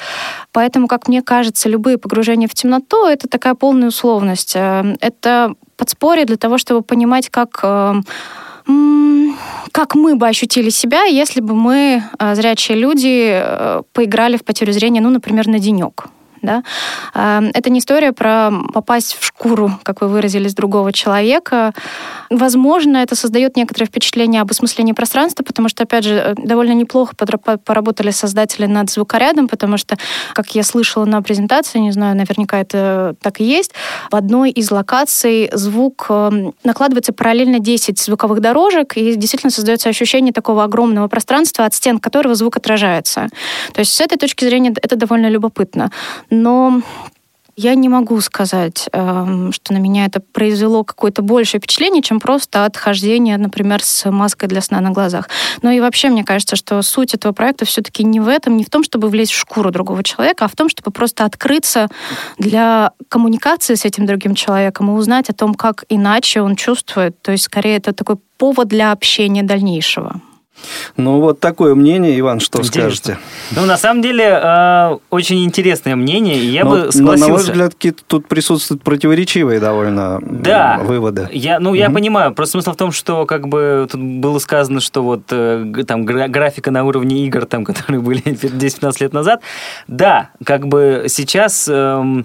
Поэтому, как мне кажется, любые погружения в темноту — это такая полная условность. Э, это подспорье для того, чтобы понимать, как э, как мы бы ощутили себя, если бы мы, э, зрячие люди, э, поиграли в потерю зрения, ну, например, на денек. Да? Эм, это не история про попасть в шкуру, как вы выразились, другого человека. Возможно, это создает некоторое впечатление об осмыслении пространства, потому что, опять же, э, довольно неплохо поработали создатели над звукорядом, потому что, как я слышала на презентации, не знаю, наверняка это так и есть, в одной из локаций звук эм, накладывается параллельно 10 звуковых дорожек, и действительно создается ощущение такого огромного пространства, от стен которого звук отражается. То есть с этой точки зрения это довольно любопытно но я не могу сказать, эм, что на меня это произвело какое-то большее впечатление, чем просто отхождение, например, с маской для сна на глазах. Но и вообще, мне кажется, что суть этого проекта все-таки не в этом, не в том, чтобы влезть в шкуру другого человека, а в том, чтобы просто открыться для коммуникации с этим другим человеком и узнать о том, как иначе он чувствует. То есть, скорее, это такой повод для общения дальнейшего. Ну, вот такое мнение, Иван, что Интересно. скажете? Ну, на самом деле, э, очень интересное мнение, и я но, бы согласился. На мой взгляд, тут присутствуют противоречивые довольно да, выводы. Я, ну, угу. я понимаю. Просто смысл в том, что как бы тут было сказано, что вот э, там графика на уровне игр, там, которые были 10-15 лет назад. Да, как бы сейчас... Э,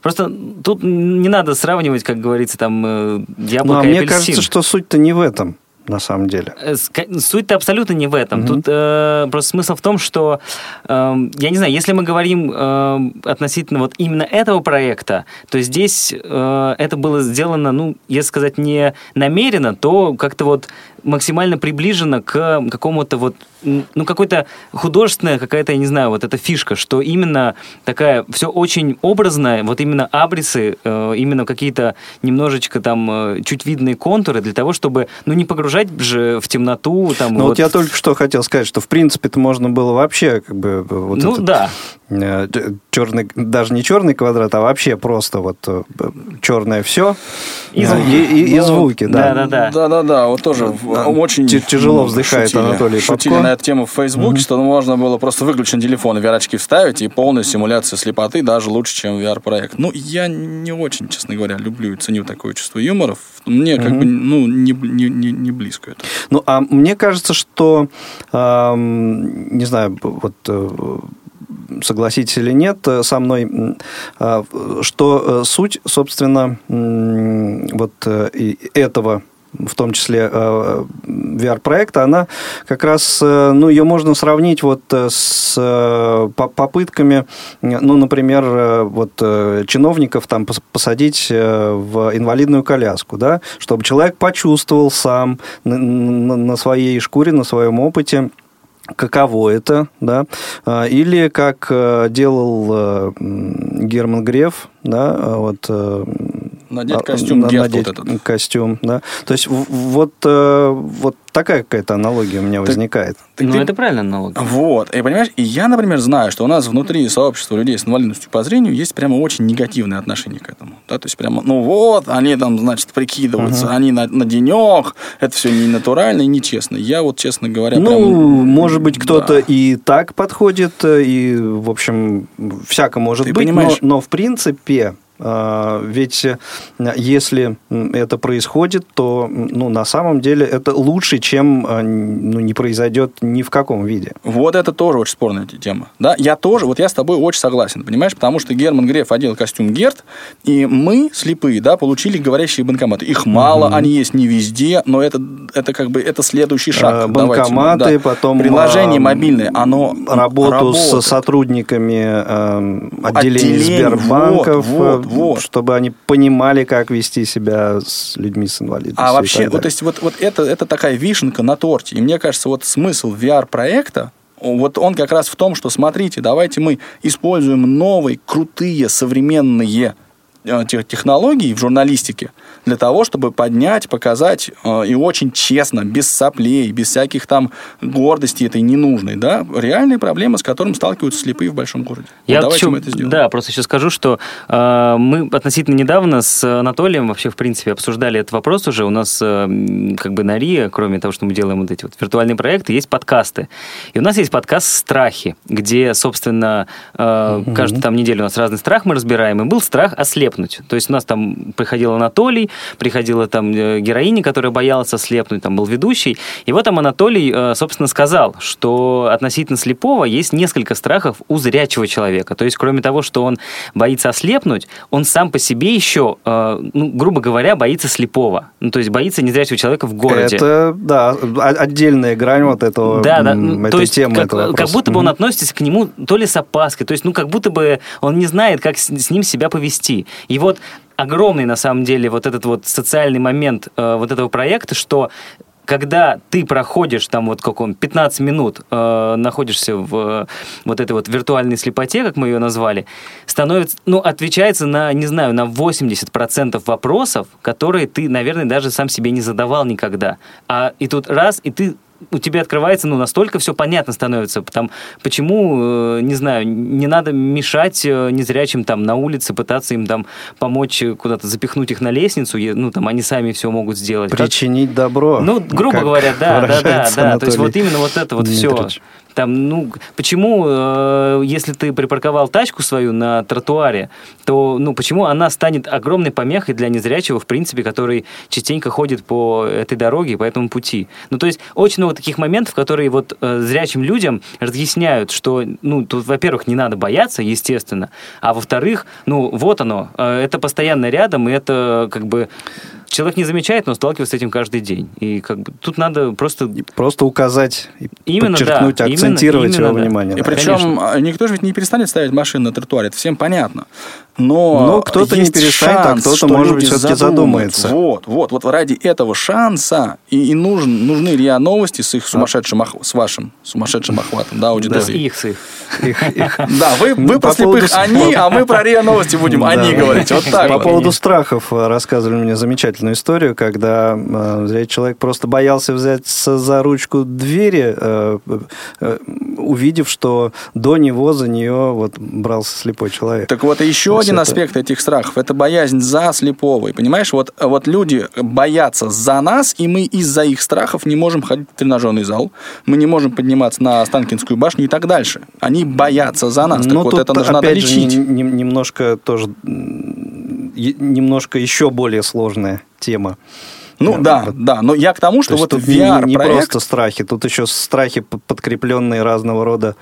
Просто тут не надо сравнивать, как говорится, там э, яблоко ну, а и мне кажется, что суть-то не в этом на самом деле. Э, суть-то абсолютно не в этом. Mm-hmm. Тут э, просто смысл в том, что, э, я не знаю, если мы говорим э, относительно вот именно этого проекта, то здесь э, это было сделано, ну, если сказать не намеренно, то как-то вот максимально приближено к какому-то вот, ну, какой-то художественная какая-то, я не знаю, вот эта фишка, что именно такая, все очень образное, вот именно абрисы, э, именно какие-то немножечко там э, чуть видные контуры для того, чтобы, ну, не погружать же в темноту. Там, ну, вот. вот я только что хотел сказать, что, в принципе, это можно было вообще, как бы, вот ну, этот, да. Э, черный, даже не черный квадрат, а вообще просто вот черное все и звуки, и, и, и звуки да. Да, да, да. Да, да, да, вот тоже очень тяжело вздыхает шутили, Анатолий Шутили Попко. на эту тему в Фейсбуке, mm-hmm. что можно было просто выключить телефон и VR-очки вставить, и полная симуляция слепоты даже лучше, чем VR-проект. Ну, я не очень, честно говоря, люблю и ценю такое чувство юмора. Мне mm-hmm. как бы, ну, не, не, не, не близко это. Ну, а мне кажется, что, э, не знаю, вот э, согласитесь или нет э, со мной, э, что суть, собственно, вот этого в том числе э, VR-проекта, она как раз, э, ну, ее можно сравнить вот э, с попытками, ну, например, вот чиновников там посадить в инвалидную коляску, да, чтобы человек почувствовал сам на своей шкуре, на своем опыте, каково это, да, или как делал Герман Греф, да, вот Надеть костюм, а, надеть вот этот. костюм, да. То есть вот, э, вот такая какая-то аналогия у меня так, возникает. Так ну, ты... это правильно аналогия. Вот. И понимаешь, и я, например, знаю, что у нас внутри сообщества людей с инвалидностью по зрению есть прямо очень негативное отношение к этому. Да? То есть прямо, ну вот, они там, значит, прикидываются, uh-huh. они на, на денек, это все не натурально и нечестно. Я вот, честно говоря, Ну, прям, может быть, кто-то да. и так подходит, и, в общем, всяко может ты быть, понимаешь... но, но в принципе а, ведь э, если это происходит, то ну, на самом деле это лучше, чем а, ну, не произойдет ни в каком виде. Вот это тоже очень спорная тема. Да? Я тоже, вот я с тобой очень согласен, понимаешь, потому что Герман Греф одел костюм Герт, и мы, слепые, да, получили говорящие банкоматы. Их мало, угу. они есть не везде, но это, это как бы это следующий шаг. А, банкоматы, Давайте, да. потом... Приложение мобильное, оно... Работу работает. с сотрудниками э, отделений Отделение, Сбербанков. Вот, вот вот. чтобы они понимали, как вести себя с людьми с инвалидностью. А вообще, вот, то есть, вот, вот это, это такая вишенка на торте. И мне кажется, вот смысл VR-проекта, вот он как раз в том, что, смотрите, давайте мы используем новые, крутые, современные технологий в журналистике для того, чтобы поднять, показать э, и очень честно, без соплей, без всяких там гордости этой ненужной, да, реальные проблемы, с которыми сталкиваются слепые в большом городе. Я вот давайте еще, мы это сделаем. Да, просто еще скажу, что э, мы относительно недавно с Анатолием вообще, в принципе, обсуждали этот вопрос уже. У нас э, как бы на РИА, кроме того, что мы делаем вот эти вот виртуальные проекты, есть подкасты. И у нас есть подкаст «Страхи», где, собственно, э, угу. каждую там неделю у нас разный страх мы разбираем. И был страх ослепнуть ослепнуть. То есть у нас там приходил Анатолий, приходила там э, героиня, которая боялась ослепнуть, там был ведущий. И вот там Анатолий, э, собственно, сказал, что относительно слепого есть несколько страхов у зрячего человека. То есть кроме того, что он боится ослепнуть, он сам по себе еще, э, ну, грубо говоря, боится слепого. Ну, то есть боится незрячего человека в городе. Это, да, отдельная грань вот этого, да, да, этой то есть темы. Как, этого как будто бы он относится к нему то ли с опаской, то есть, ну, как будто бы он не знает, как с, с ним себя повести. И вот огромный, на самом деле, вот этот вот социальный момент э, вот этого проекта, что когда ты проходишь там вот как он 15 минут э, находишься в э, вот этой вот виртуальной слепоте, как мы ее назвали, становится, ну, отвечается на, не знаю, на 80% вопросов, которые ты, наверное, даже сам себе не задавал никогда. А и тут раз, и ты у тебя открывается, ну, настолько все понятно становится. Там, почему, э, не знаю, не надо мешать э, незрячим там на улице, пытаться им там помочь куда-то запихнуть их на лестницу, ну, там они сами все могут сделать. Причинить как... добро. Ну, грубо говоря, да, да, да, да. То есть вот именно вот это вот все. Там, ну, почему, э, если ты припарковал тачку свою на тротуаре, то, ну, почему она станет огромной помехой для незрячего, в принципе, который частенько ходит по этой дороге, по этому пути? Ну, то есть очень много таких моментов, которые вот э, зрячим людям разъясняют, что, ну, тут, во-первых, не надо бояться, естественно, а во-вторых, ну, вот оно, э, это постоянно рядом, и это как бы человек не замечает, но сталкивается с этим каждый день. И как бы тут надо просто... Просто указать, именно, подчеркнуть, да, акцентировать именно, его да. внимание. И да. причем Конечно. А, никто же ведь не перестанет ставить машины на тротуаре, это всем понятно. Но, но кто-то не перестанет, а шанс, а кто-то, может быть, все-таки задумается. Вот, вот, вот ради этого шанса и, и нужен, нужны РИА Новости с их сумасшедшим, ох, с вашим сумасшедшим охватом, да, аудитории. Да, их, с их. Да, вы, вы про слепых они, а мы про РИА Новости будем они говорить. Вот так По поводу страхов э, рассказывали мне замечательную историю, когда э, человек просто боялся взяться за ручку двери, э, увидев, что до него за нее вот брался слепой человек. Так вот, еще один это... аспект этих страхов – это боязнь за слепого. И понимаешь, вот, вот люди боятся за нас, и мы из-за их страхов не можем ходить в тренажерный зал, мы не можем подниматься на Останкинскую башню и так дальше. Они боятся за нас. Ну, так вот это нужно опять же, лечить. Не, немножко тоже немножко еще более сложная тема. Ну да, да, да, но я к тому, что То вот VR-проект... Не, не просто страхи, тут еще страхи, подкрепленные разного рода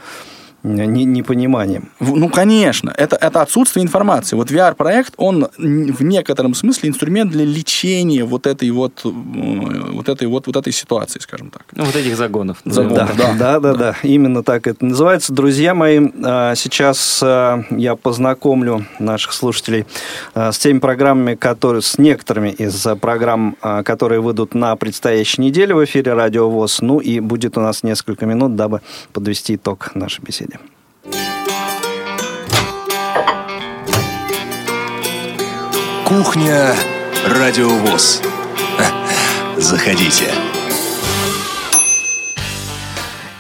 непониманием. Ну, конечно, это, это отсутствие информации. Вот VR-проект, он в некотором смысле инструмент для лечения вот этой вот, э, вот этой вот, вот этой ситуации, скажем так. Ну, вот этих загонов. Загонов, да. Да, да, да, да. Именно так это называется. Друзья мои, а, сейчас а, я познакомлю наших слушателей а, с теми программами, которые, с некоторыми из программ, которые выйдут на предстоящей неделе в эфире Радио ВОЗ. Ну и будет у нас несколько минут, дабы подвести итог нашей беседе. Кухня Радиовоз. Заходите.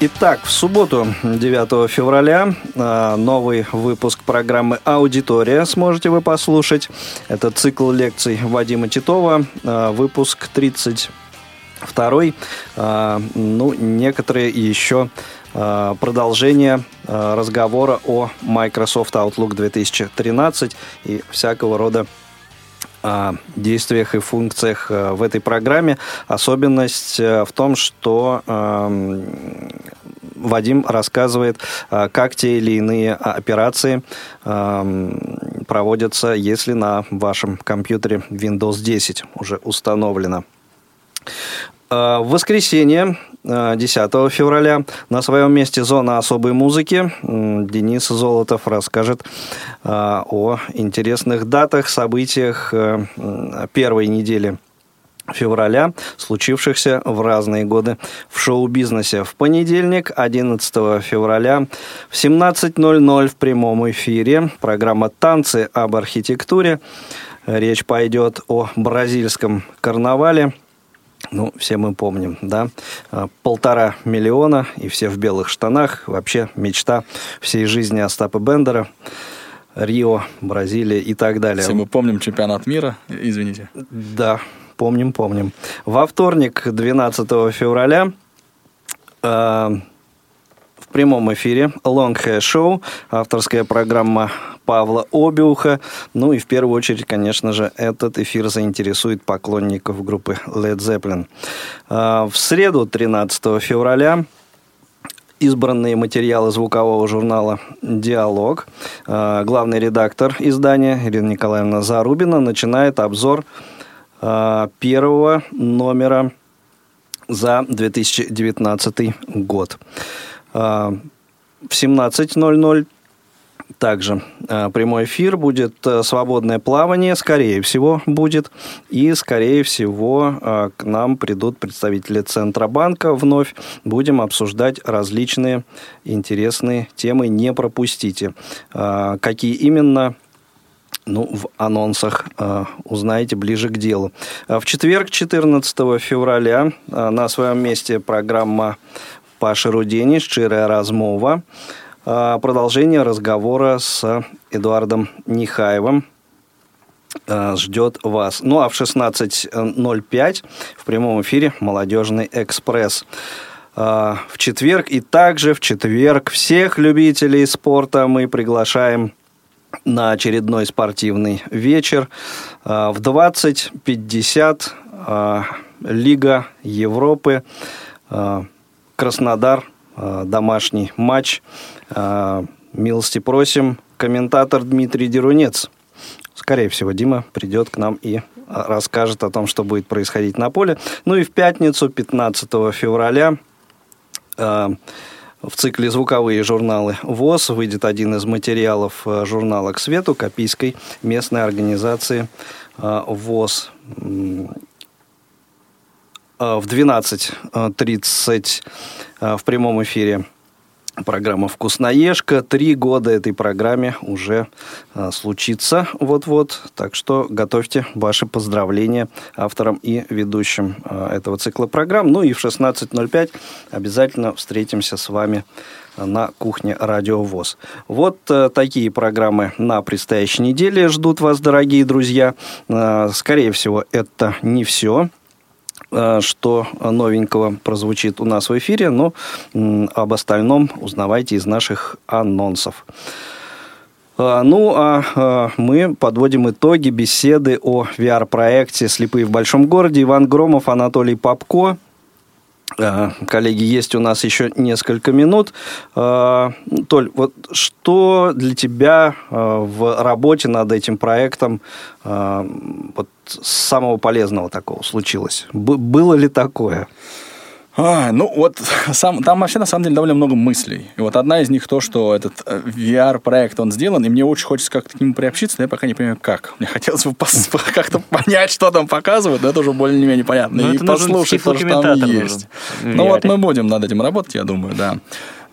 Итак, в субботу, 9 февраля, а, новый выпуск программы «Аудитория» сможете вы послушать. Это цикл лекций Вадима Титова, а, выпуск 32 а, Ну, некоторые еще продолжение разговора о Microsoft Outlook 2013 и всякого рода действиях и функциях э, в этой программе. Особенность э, в том, что эм, Вадим рассказывает, э, как те или иные операции эм, проводятся, если на вашем компьютере Windows 10 уже установлено. В воскресенье 10 февраля на своем месте «Зона особой музыки» Денис Золотов расскажет а, о интересных датах, событиях э, первой недели февраля, случившихся в разные годы в шоу-бизнесе. В понедельник, 11 февраля, в 17.00 в прямом эфире программа «Танцы об архитектуре». Речь пойдет о бразильском карнавале – ну, все мы помним, да, а, полтора миллиона, и все в белых штанах. Вообще мечта всей жизни Остапа Бендера. Рио, Бразилия и так далее. Все мы помним чемпионат мира, извините. Да, помним, помним. Во вторник, 12 февраля, э, в прямом эфире Long Hair Show, авторская программа Павла Обиуха. Ну и в первую очередь, конечно же, этот эфир заинтересует поклонников группы Led Zeppelin. А, в среду, 13 февраля, избранные материалы звукового журнала «Диалог». А, главный редактор издания Ирина Николаевна Зарубина начинает обзор а, первого номера за 2019 год. В 17.00 также э, прямой эфир будет э, свободное плавание, скорее всего, будет. И, скорее всего, э, к нам придут представители Центробанка вновь. Будем обсуждать различные интересные темы. Не пропустите. Какие именно, ну, в анонсах э, узнаете ближе к делу. В четверг, 14 февраля, э, на своем месте программа Паши Рудени «Щирая размова». А, продолжение разговора с Эдуардом Нихаевым а, ждет вас. Ну а в 16.05 в прямом эфире «Молодежный экспресс». А, в четверг и также в четверг всех любителей спорта мы приглашаем на очередной спортивный вечер. В 20.50 Лига Европы, Краснодар, домашний матч – а, милости просим, комментатор Дмитрий Дерунец. Скорее всего, Дима придет к нам и а, расскажет о том, что будет происходить на поле. Ну и в пятницу, 15 февраля, в цикле «Звуковые журналы ВОЗ» выйдет один из материалов журнала «К свету» Копийской местной организации ВОЗ. В 12.30 в прямом эфире Программа «Вкусноежка». Три года этой программе уже а, случится вот-вот. Так что готовьте ваши поздравления авторам и ведущим этого цикла программ. Ну и в 16.05 обязательно встретимся с вами на кухне Радио ВОЗ. Вот а, такие программы на предстоящей неделе ждут вас, дорогие друзья. А, скорее всего, это не все. Э, что новенького прозвучит у нас в эфире, но об остальном узнавайте из наших анонсов. Э, ну, а э, мы подводим итоги беседы о VR-проекте «Слепые в большом городе». Иван Громов, Анатолий Попко. Э, коллеги, есть у нас еще несколько минут. Э, Толь, вот что для тебя э, в работе над этим проектом вот самого полезного такого случилось? Было ли такое? А, ну вот сам, там вообще на самом деле довольно много мыслей. И вот одна из них то, что этот э, VR-проект, он сделан, и мне очень хочется как-то к нему приобщиться, но я пока не понимаю, как. Мне хотелось бы как-то понять, что там показывают, но это уже более-менее понятно. Ну, и послушать то, что там есть. Ну вот мы будем над этим работать, я думаю, да.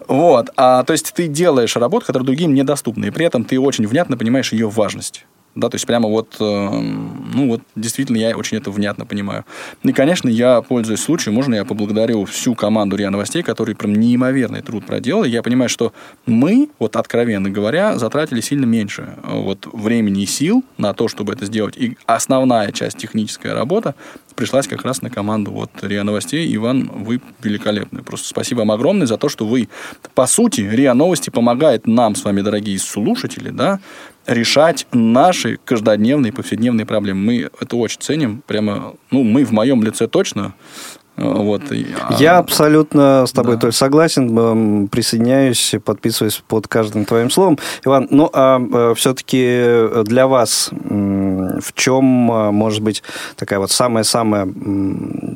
Вот, а, то есть ты делаешь работу, которая другим недоступна, и при этом ты очень внятно понимаешь ее важность. Да, то есть прямо вот, э, ну вот действительно я очень это внятно понимаю. И, конечно, я, пользуясь случаем, можно я поблагодарю всю команду РИА Новостей, которые прям неимоверный труд проделали. Я понимаю, что мы, вот откровенно говоря, затратили сильно меньше э, вот времени и сил на то, чтобы это сделать. И основная часть техническая работа пришлась как раз на команду вот РИА Новостей. Иван, вы великолепны. Просто спасибо вам огромное за то, что вы, по сути, РИА Новости помогает нам с вами, дорогие слушатели, да, решать наши каждодневные, повседневные проблемы. Мы это очень ценим. Прямо, ну, мы в моем лице точно вот. Я абсолютно с тобой да. тоже согласен, присоединяюсь, подписываюсь под каждым твоим словом. Иван, ну а э, все-таки для вас в чем, э, может быть, такая вот самая-самая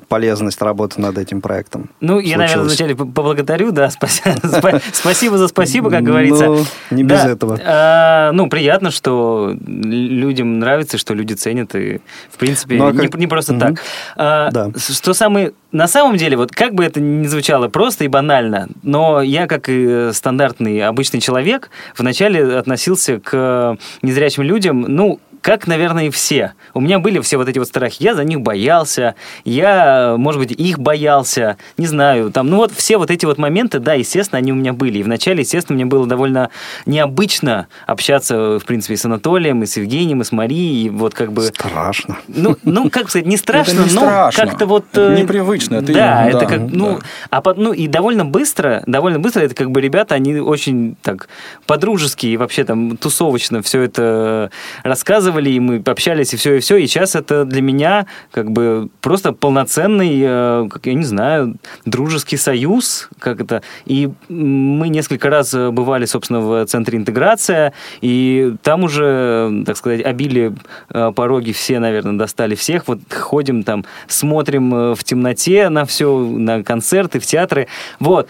полезность работы над этим проектом? Ну, случилась? я, наверное, вначале поблагодарю, да, спасибо за спасибо, как говорится. Ну, не без этого. А, ну, приятно, что людям нравится, что люди ценят, и, в принципе, ну, а не просто так. А, что самый на самом деле, вот как бы это ни звучало просто и банально, но я, как и стандартный обычный человек, вначале относился к незрячим людям, ну, как, наверное, и все. У меня были все вот эти вот страхи. Я за них боялся, я, может быть, их боялся, не знаю. Там, ну вот все вот эти вот моменты, да, естественно, они у меня были. И вначале, естественно, мне было довольно необычно общаться, в принципе, и с Анатолием, и с Евгением, и с Марией. И вот как бы... Страшно. Ну, ну как сказать, не страшно, не но как-то вот... Это непривычно. Да, это как, ну, да. а, ну, и довольно быстро, довольно быстро это как бы ребята, они очень так по-дружески и вообще там тусовочно все это рассказывали рассказывали, и мы общались, и все, и все. И сейчас это для меня как бы просто полноценный, э, как я не знаю, дружеский союз, как это. И мы несколько раз бывали, собственно, в центре интеграция, и там уже, так сказать, обили э, пороги все, наверное, достали всех. Вот ходим там, смотрим э, в темноте на все, на концерты, в театры. Вот.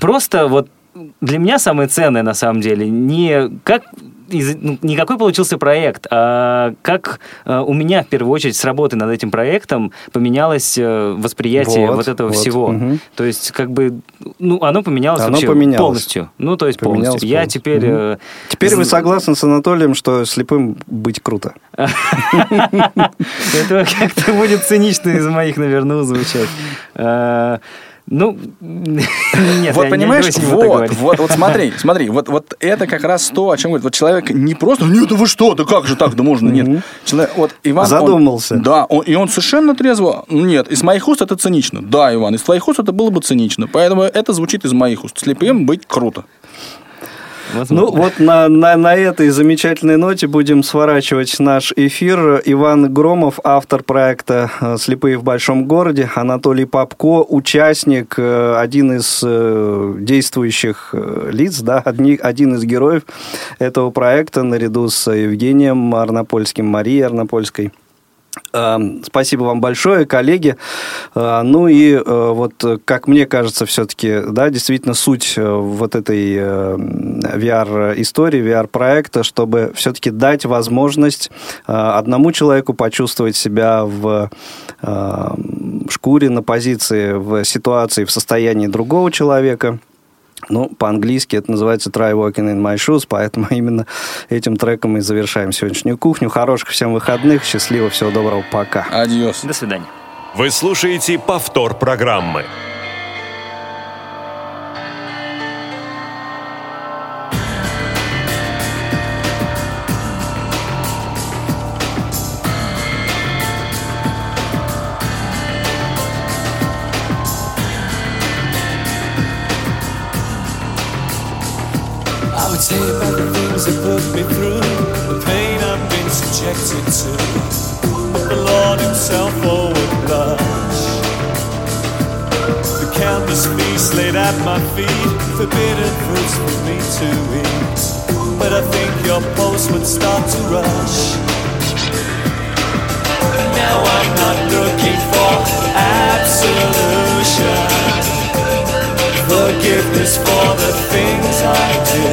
Просто вот для меня самое ценное, на самом деле, не как из, ну, не какой получился проект, а как а, у меня в первую очередь с работы над этим проектом поменялось а, восприятие вот, вот этого вот, всего. Угу. То есть как бы ну оно поменялось оно вообще поменялось. полностью. Ну то есть поменялось полностью. Я теперь. Угу. Теперь вы согласны с Анатолием, что слепым быть круто? Это как-то будет цинично из моих, наверное, звучать. Ну, нет, вот понимаешь, вот, вот, вот смотри, смотри, вот, вот это как раз то, о чем говорит. Вот человек не просто, нет, да вы что, да как же так, да можно, нет. Человек, вот Иван, Задумался. Он, да, он, и он совершенно трезво, нет, из моих уст это цинично. Да, Иван, из твоих уст это было бы цинично. Поэтому это звучит из моих уст. Слепым быть круто. Возможно. Ну, вот на, на, на этой замечательной ноте будем сворачивать наш эфир. Иван Громов, автор проекта э, «Слепые в большом городе», Анатолий Попко, участник, э, один из э, действующих лиц, да, один из героев этого проекта, наряду с Евгением Арнопольским, Марией Арнопольской. Эм, спасибо вам большое, коллеги. Э, ну и э, вот, как мне кажется, все-таки, да, действительно суть э, вот этой VR-истории, VR-проекта, чтобы все-таки дать возможность одному человеку почувствовать себя в шкуре, на позиции, в ситуации, в состоянии другого человека – ну, по-английски это называется Try Walking in My Shoes, поэтому именно этим треком мы завершаем сегодняшнюю кухню. Хороших всем выходных, счастливо, всего доброго, пока. Адьос. До свидания. Вы слушаете повтор программы. At my feet, forbidden fruits for me to eat. But I think your pulse would start to rush. Now I'm not looking for absolution forgiveness for the things I do.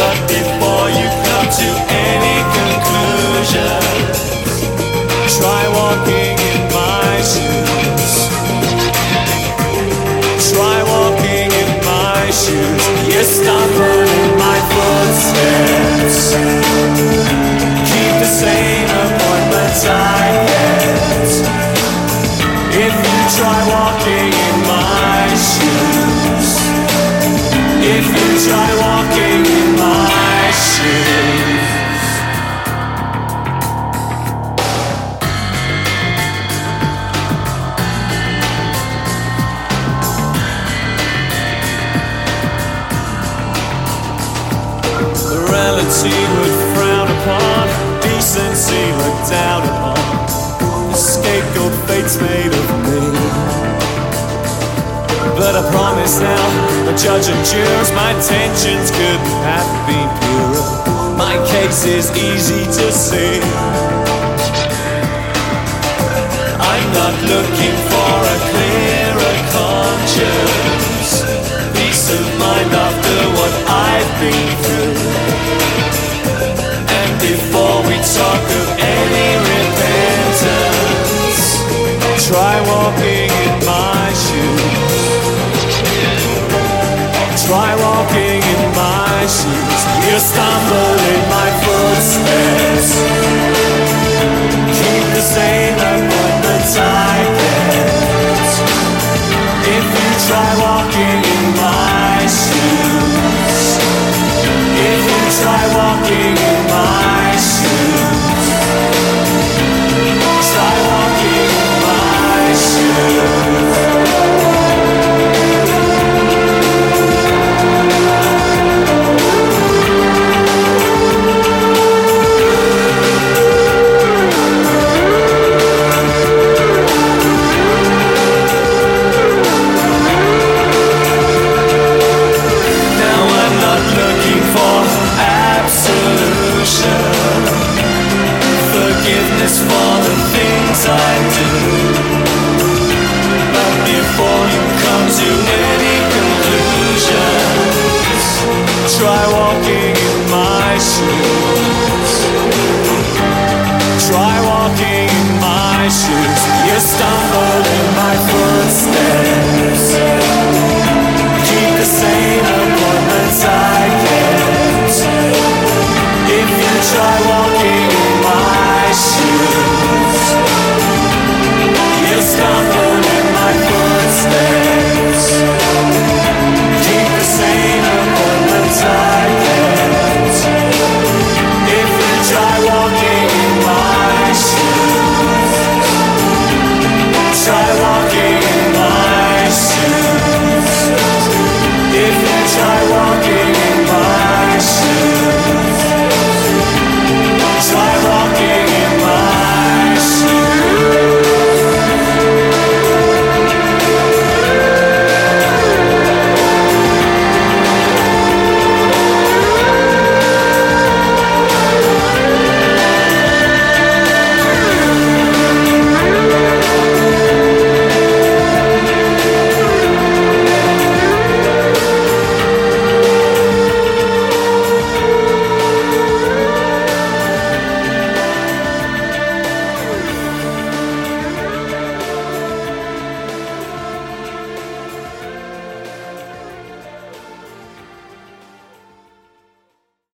But before you come to any conclusion, try walking Try walking. Judge and jurors, my intentions couldn't have been purer. My case is easy to see. I'm not looking for a clearer conscience, peace of mind after what I've been through. And before we talk of any repentance, try walking walking in my shoes. You stumble in my footsteps. Keep the same appointments I kept. If you try walking in my shoes. If you try walking